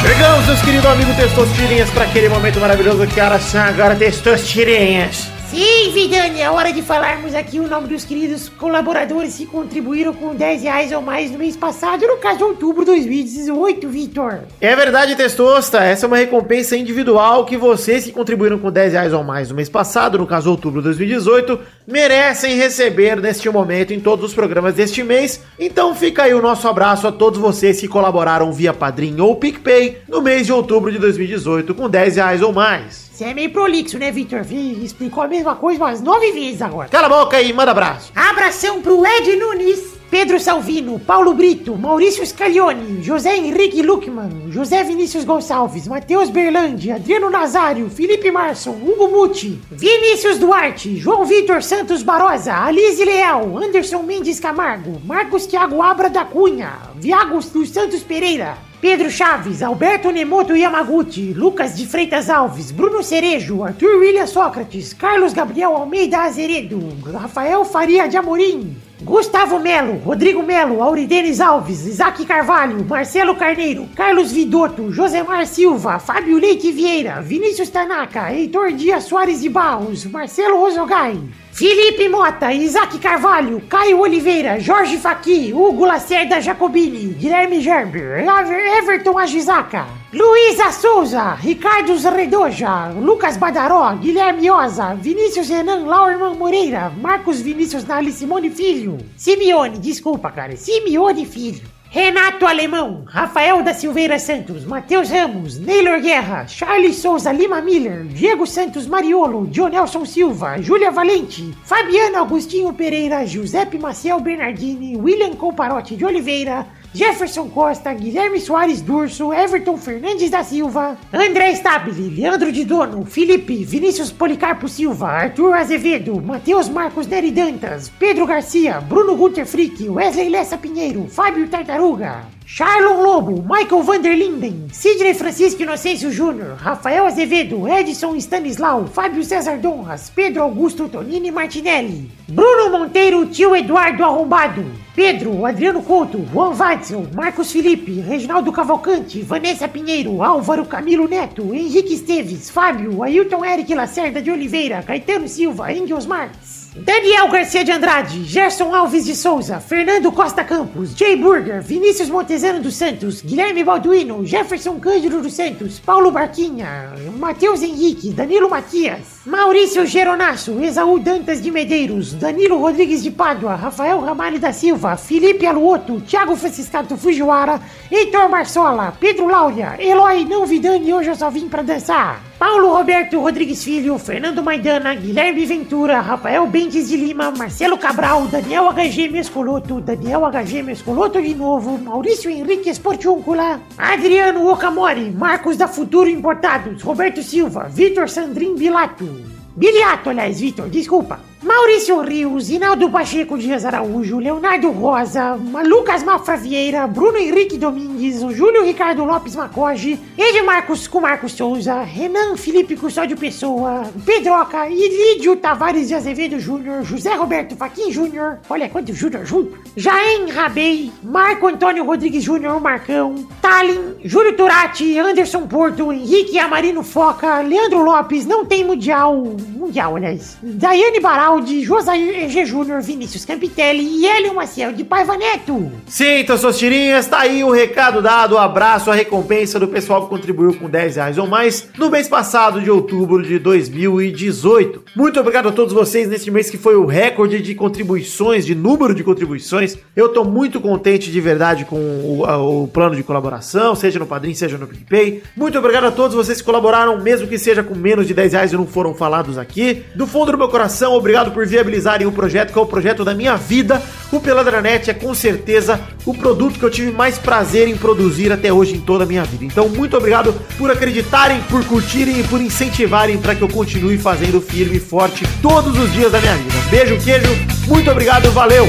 Chegamos, meus queridos amigos Testosterinhas, para aquele momento maravilhoso que era são agora Testosterinhas. Sim, Vidani, é hora de falarmos aqui o nome dos queridos colaboradores que contribuíram com 10 reais ou mais no mês passado, no caso de outubro de 2018, Vitor. É verdade, Testosta. Essa é uma recompensa individual que vocês que contribuíram com 10 reais ou mais no mês passado, no caso outubro de 2018, merecem receber neste momento em todos os programas deste mês. Então fica aí o nosso abraço a todos vocês que colaboraram via Padrim ou PicPay no mês de outubro de 2018 com 10 reais ou mais. Você é meio prolixo, né, Vitor? Vi- Explicou a mesma coisa umas nove vezes agora. Cala a boca aí, manda abraço. Abração pro Ed Nunes, Pedro Salvino, Paulo Brito, Maurício Scaglione, José Henrique Luckman, José Vinícius Gonçalves, Matheus Berlandi, Adriano Nazário, Felipe Marson, Hugo Muti, Vinícius Duarte, João Vitor Santos Barosa, Alice Leal, Anderson Mendes Camargo, Marcos Thiago Abra da Cunha, Viagos dos Santos Pereira, Pedro Chaves, Alberto Nemoto Yamaguchi, Lucas de Freitas Alves, Bruno Cerejo, Arthur William Sócrates, Carlos Gabriel Almeida Azeredo, Rafael Faria de Amorim, Gustavo Melo, Rodrigo Melo, Auridenes Alves, Isaac Carvalho, Marcelo Carneiro, Carlos Vidotto, Josemar Silva, Fábio Leite Vieira, Vinícius Tanaka, Heitor Dias Soares de Barros, Marcelo Rosogai, Felipe Mota, Isaac Carvalho, Caio Oliveira, Jorge Faqui, Hugo Lacerda Jacobini, Guilherme Gerber, Ever- Everton Ajizaka, Luísa Souza, Ricardo Redoja, Lucas Badaró, Guilherme Oza, Vinícius Renan Laurman Moreira, Marcos Vinícius Nali Simone Filho, Simeone, desculpa cara, Simeone Filho. Renato Alemão, Rafael da Silveira Santos, Matheus Ramos, Neylor Guerra, Charles Souza Lima Miller, Diego Santos Mariolo, Dionelson Silva, Júlia Valente, Fabiano Agostinho Pereira, Giuseppe Maciel Bernardini, William Comparotti de Oliveira, Jefferson Costa, Guilherme Soares Durso, Everton Fernandes da Silva, André Stabile, Leandro de Dono, Felipe, Vinícius Policarpo Silva, Arthur Azevedo, Matheus Marcos Neri Dantas, Pedro Garcia, Bruno Guter Frick, Wesley Lessa Pinheiro, Fábio Tartaruga, Charlon Lobo, Michael Vanderlinden, Sidney Francisco Inocêncio Júnior, Rafael Azevedo, Edson Stanislau, Fábio César Donras, Pedro Augusto Tonini Martinelli, Bruno Monteiro, tio Eduardo Arrombado, Pedro, Adriano Couto, Juan Watzel, Marcos Felipe, Reginaldo Cavalcante, Vanessa Pinheiro, Álvaro Camilo Neto, Henrique Esteves, Fábio, Ailton Eric Lacerda de Oliveira, Caetano Silva, Engels Marques. Daniel Garcia de Andrade, Gerson Alves de Souza, Fernando Costa Campos, Jay Burger, Vinícius Montezano dos Santos, Guilherme Balduino, Jefferson Cândido dos Santos, Paulo Barquinha, Matheus Henrique, Danilo Matias, Maurício Geronasso, Esaú Dantas de Medeiros, Danilo Rodrigues de Pádua, Rafael Ramalho da Silva, Felipe Aluoto, Thiago Franciscato Fujiwara, Heitor Marsola, Pedro Laura, Eloy Não Vidani, hoje eu só vim pra dançar. Paulo Roberto Rodrigues Filho, Fernando Maidana, Guilherme Ventura, Rafael Bentes de Lima, Marcelo Cabral, Daniel HG Mescoloto, Daniel HG Mescoloto de novo, Maurício Henrique Esportiúncula, Adriano Okamori, Marcos da Futuro Importados, Roberto Silva, Vitor Sandrin Bilato, Biliato, aliás, Vitor, desculpa. Maurício Rios, Inaldo Pacheco Dias Araújo, Leonardo Rosa, Lucas Mafra Vieira, Bruno Henrique Domingues, Júlio Ricardo Lopes Macoge, Edmarcos Marcos Souza, Renan Felipe Custódio Pessoa, Pedroca, Ilídio Tavares de Azevedo Júnior, José Roberto Faquin Júnior, olha quanto Júnior junto, Jaém Rabei, Marco Antônio Rodrigues Júnior, Marcão, Talin, Júlio Turati, Anderson Porto, Henrique Amarino Foca, Leandro Lopes, não tem mundial, mundial, aliás, Daiane Bará, Baldi, Josair G. Júnior, Vinícius Campitelli e Hélio Maciel de Paiva Neto. Sim, então, suas tirinhas, tá aí o recado dado, o abraço, a recompensa do pessoal que contribuiu com 10 reais ou mais no mês passado de outubro de 2018. Muito obrigado a todos vocês neste mês que foi o recorde de contribuições, de número de contribuições. Eu tô muito contente de verdade com o, o plano de colaboração, seja no Padrim, seja no PicPay. Muito obrigado a todos vocês que colaboraram, mesmo que seja com menos de 10 reais e não foram falados aqui. Do fundo do meu coração, obrigado por viabilizarem o projeto, que é o projeto da minha vida. O Peladranet é com certeza o produto que eu tive mais prazer em produzir até hoje em toda a minha vida. Então, muito obrigado por acreditarem, por curtirem e por incentivarem para que eu continue fazendo firme e forte todos os dias da minha vida. Beijo, queijo, muito obrigado, valeu!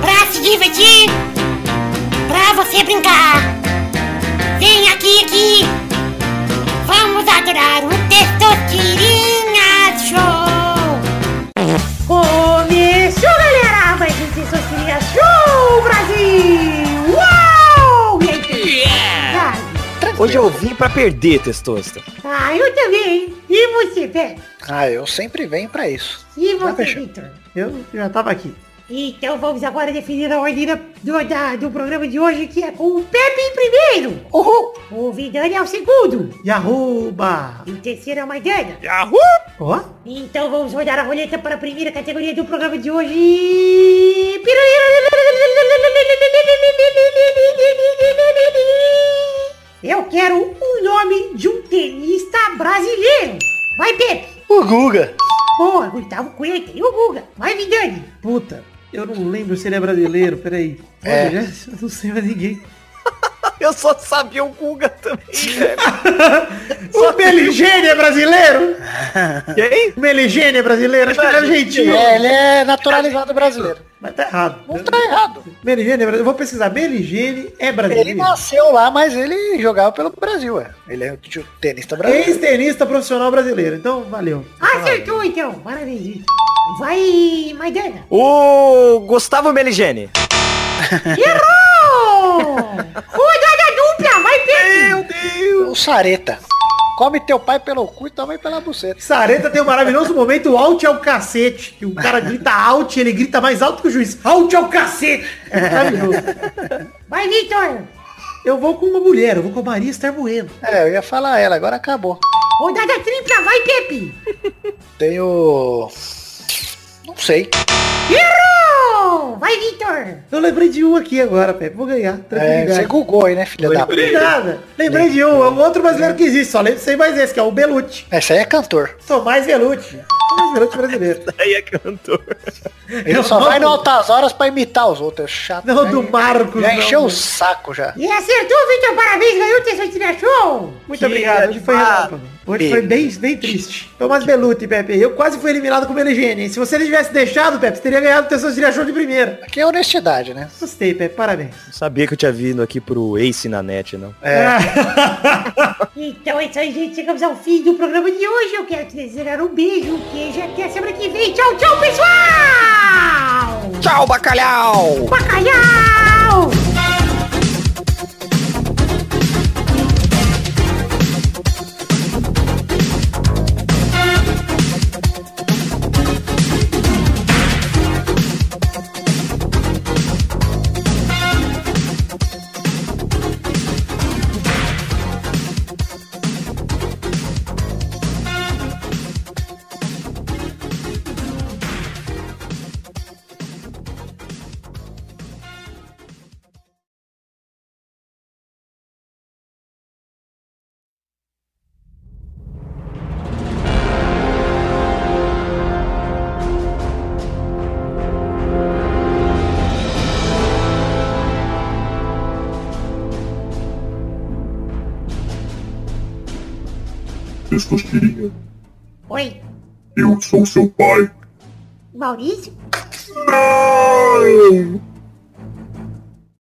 Pra se divertir, pra você brincar. Vamos adorar o Testosterinha Show. Começou, galera! Mais um Testosterinha Show, Brasil! Uau! E aí, yeah. Hoje eu vim pra perder, Testosta. Ah, eu também. E você, Pé? Ah, eu sempre venho pra isso. E você. Victor? Eu já tava aqui. Então vamos agora definir a ordem do, da- do programa de hoje, que é com o Pepe em primeiro. Uhul! O Vidani é o segundo. E arroba! E o terceiro é o Maidana. Ó, Então vamos rodar a roleta para a primeira categoria do programa de hoje. Eu quero o nome de um tenista brasileiro. Vai, Pepe. O Guga. Boa, Gustavo Coelho e o Guga. Vai, Vidani. puta, eu não lembro se ele é brasileiro, peraí. É. Olha, eu não sei mais ninguém. Eu só sabia o Guga também. O Meligene é brasileiro? Quem? O Meligene é brasileiro? Acho que ele é argentino. É, ele é naturalizado brasileiro. Mas tá errado. Não tá errado. Meligene é brasileiro. Eu vou pesquisar. Meligene é Ele brasileiro. nasceu lá, mas ele jogava pelo Brasil, é. Ele é o tio- tenista brasileiro. Ex-tenista profissional brasileiro. Então, valeu. Acertou então. Parabéns, Vitor. Vai, Maidana. O Gustavo Meligeni. Errou! O Sareta. Come teu pai pelo cu e tua mãe pela buceta. Sareta tem um maravilhoso momento, o out é o cacete. Que o cara grita out, ele grita mais alto que o juiz. Out é o cacete. É maravilhoso. Vai, Vitor. Eu vou com uma mulher, eu vou com a Maria Esther Bueno. É, eu ia falar ela, agora acabou. Rodada tripla. Vai, Pepe. Tem o... Não sei. Errou! Vai, Vitor. Eu lembrei de um aqui agora, Pepe. Vou ganhar. É, você googou aí, né, filha da Lembrei puta? nada. Lembrei de um. É um outro brasileiro que existe. Só lembro, sei mais esse, que é o Belucci. Esse aí é cantor. Sou mais Belucci. Belucci brasileiro. Aí é cantor. Ele só vai no Altas Horas pra imitar os outros. É chato. Não, né? do Marcos. Já não. encheu o saco já. E acertou, Vitor. Parabéns. Ganhou o Testosterinha Show. Muito Que obrigado. Hoje foi relâmpago. Hoje foi bem, bem triste. Thomas Beluti, Pepe. Eu quase fui eliminado com o Meligene. Se você não tivesse deixado, Pepe, você teria ganhado o Testosterona Show de primeira. Aqui é honestidade, né? Gostei, Pepe. Parabéns. Não sabia que eu tinha vindo aqui pro Ace na net, não. É. Então é isso aí, gente. Chegamos ao fim do programa de hoje. Eu quero te desejar um beijo, um queijo. Até semana que vem. Tchau, tchau, pessoal! Tchau, bacalhau! Bacalhau! Oi, eu sou seu pai. Maurício? Não!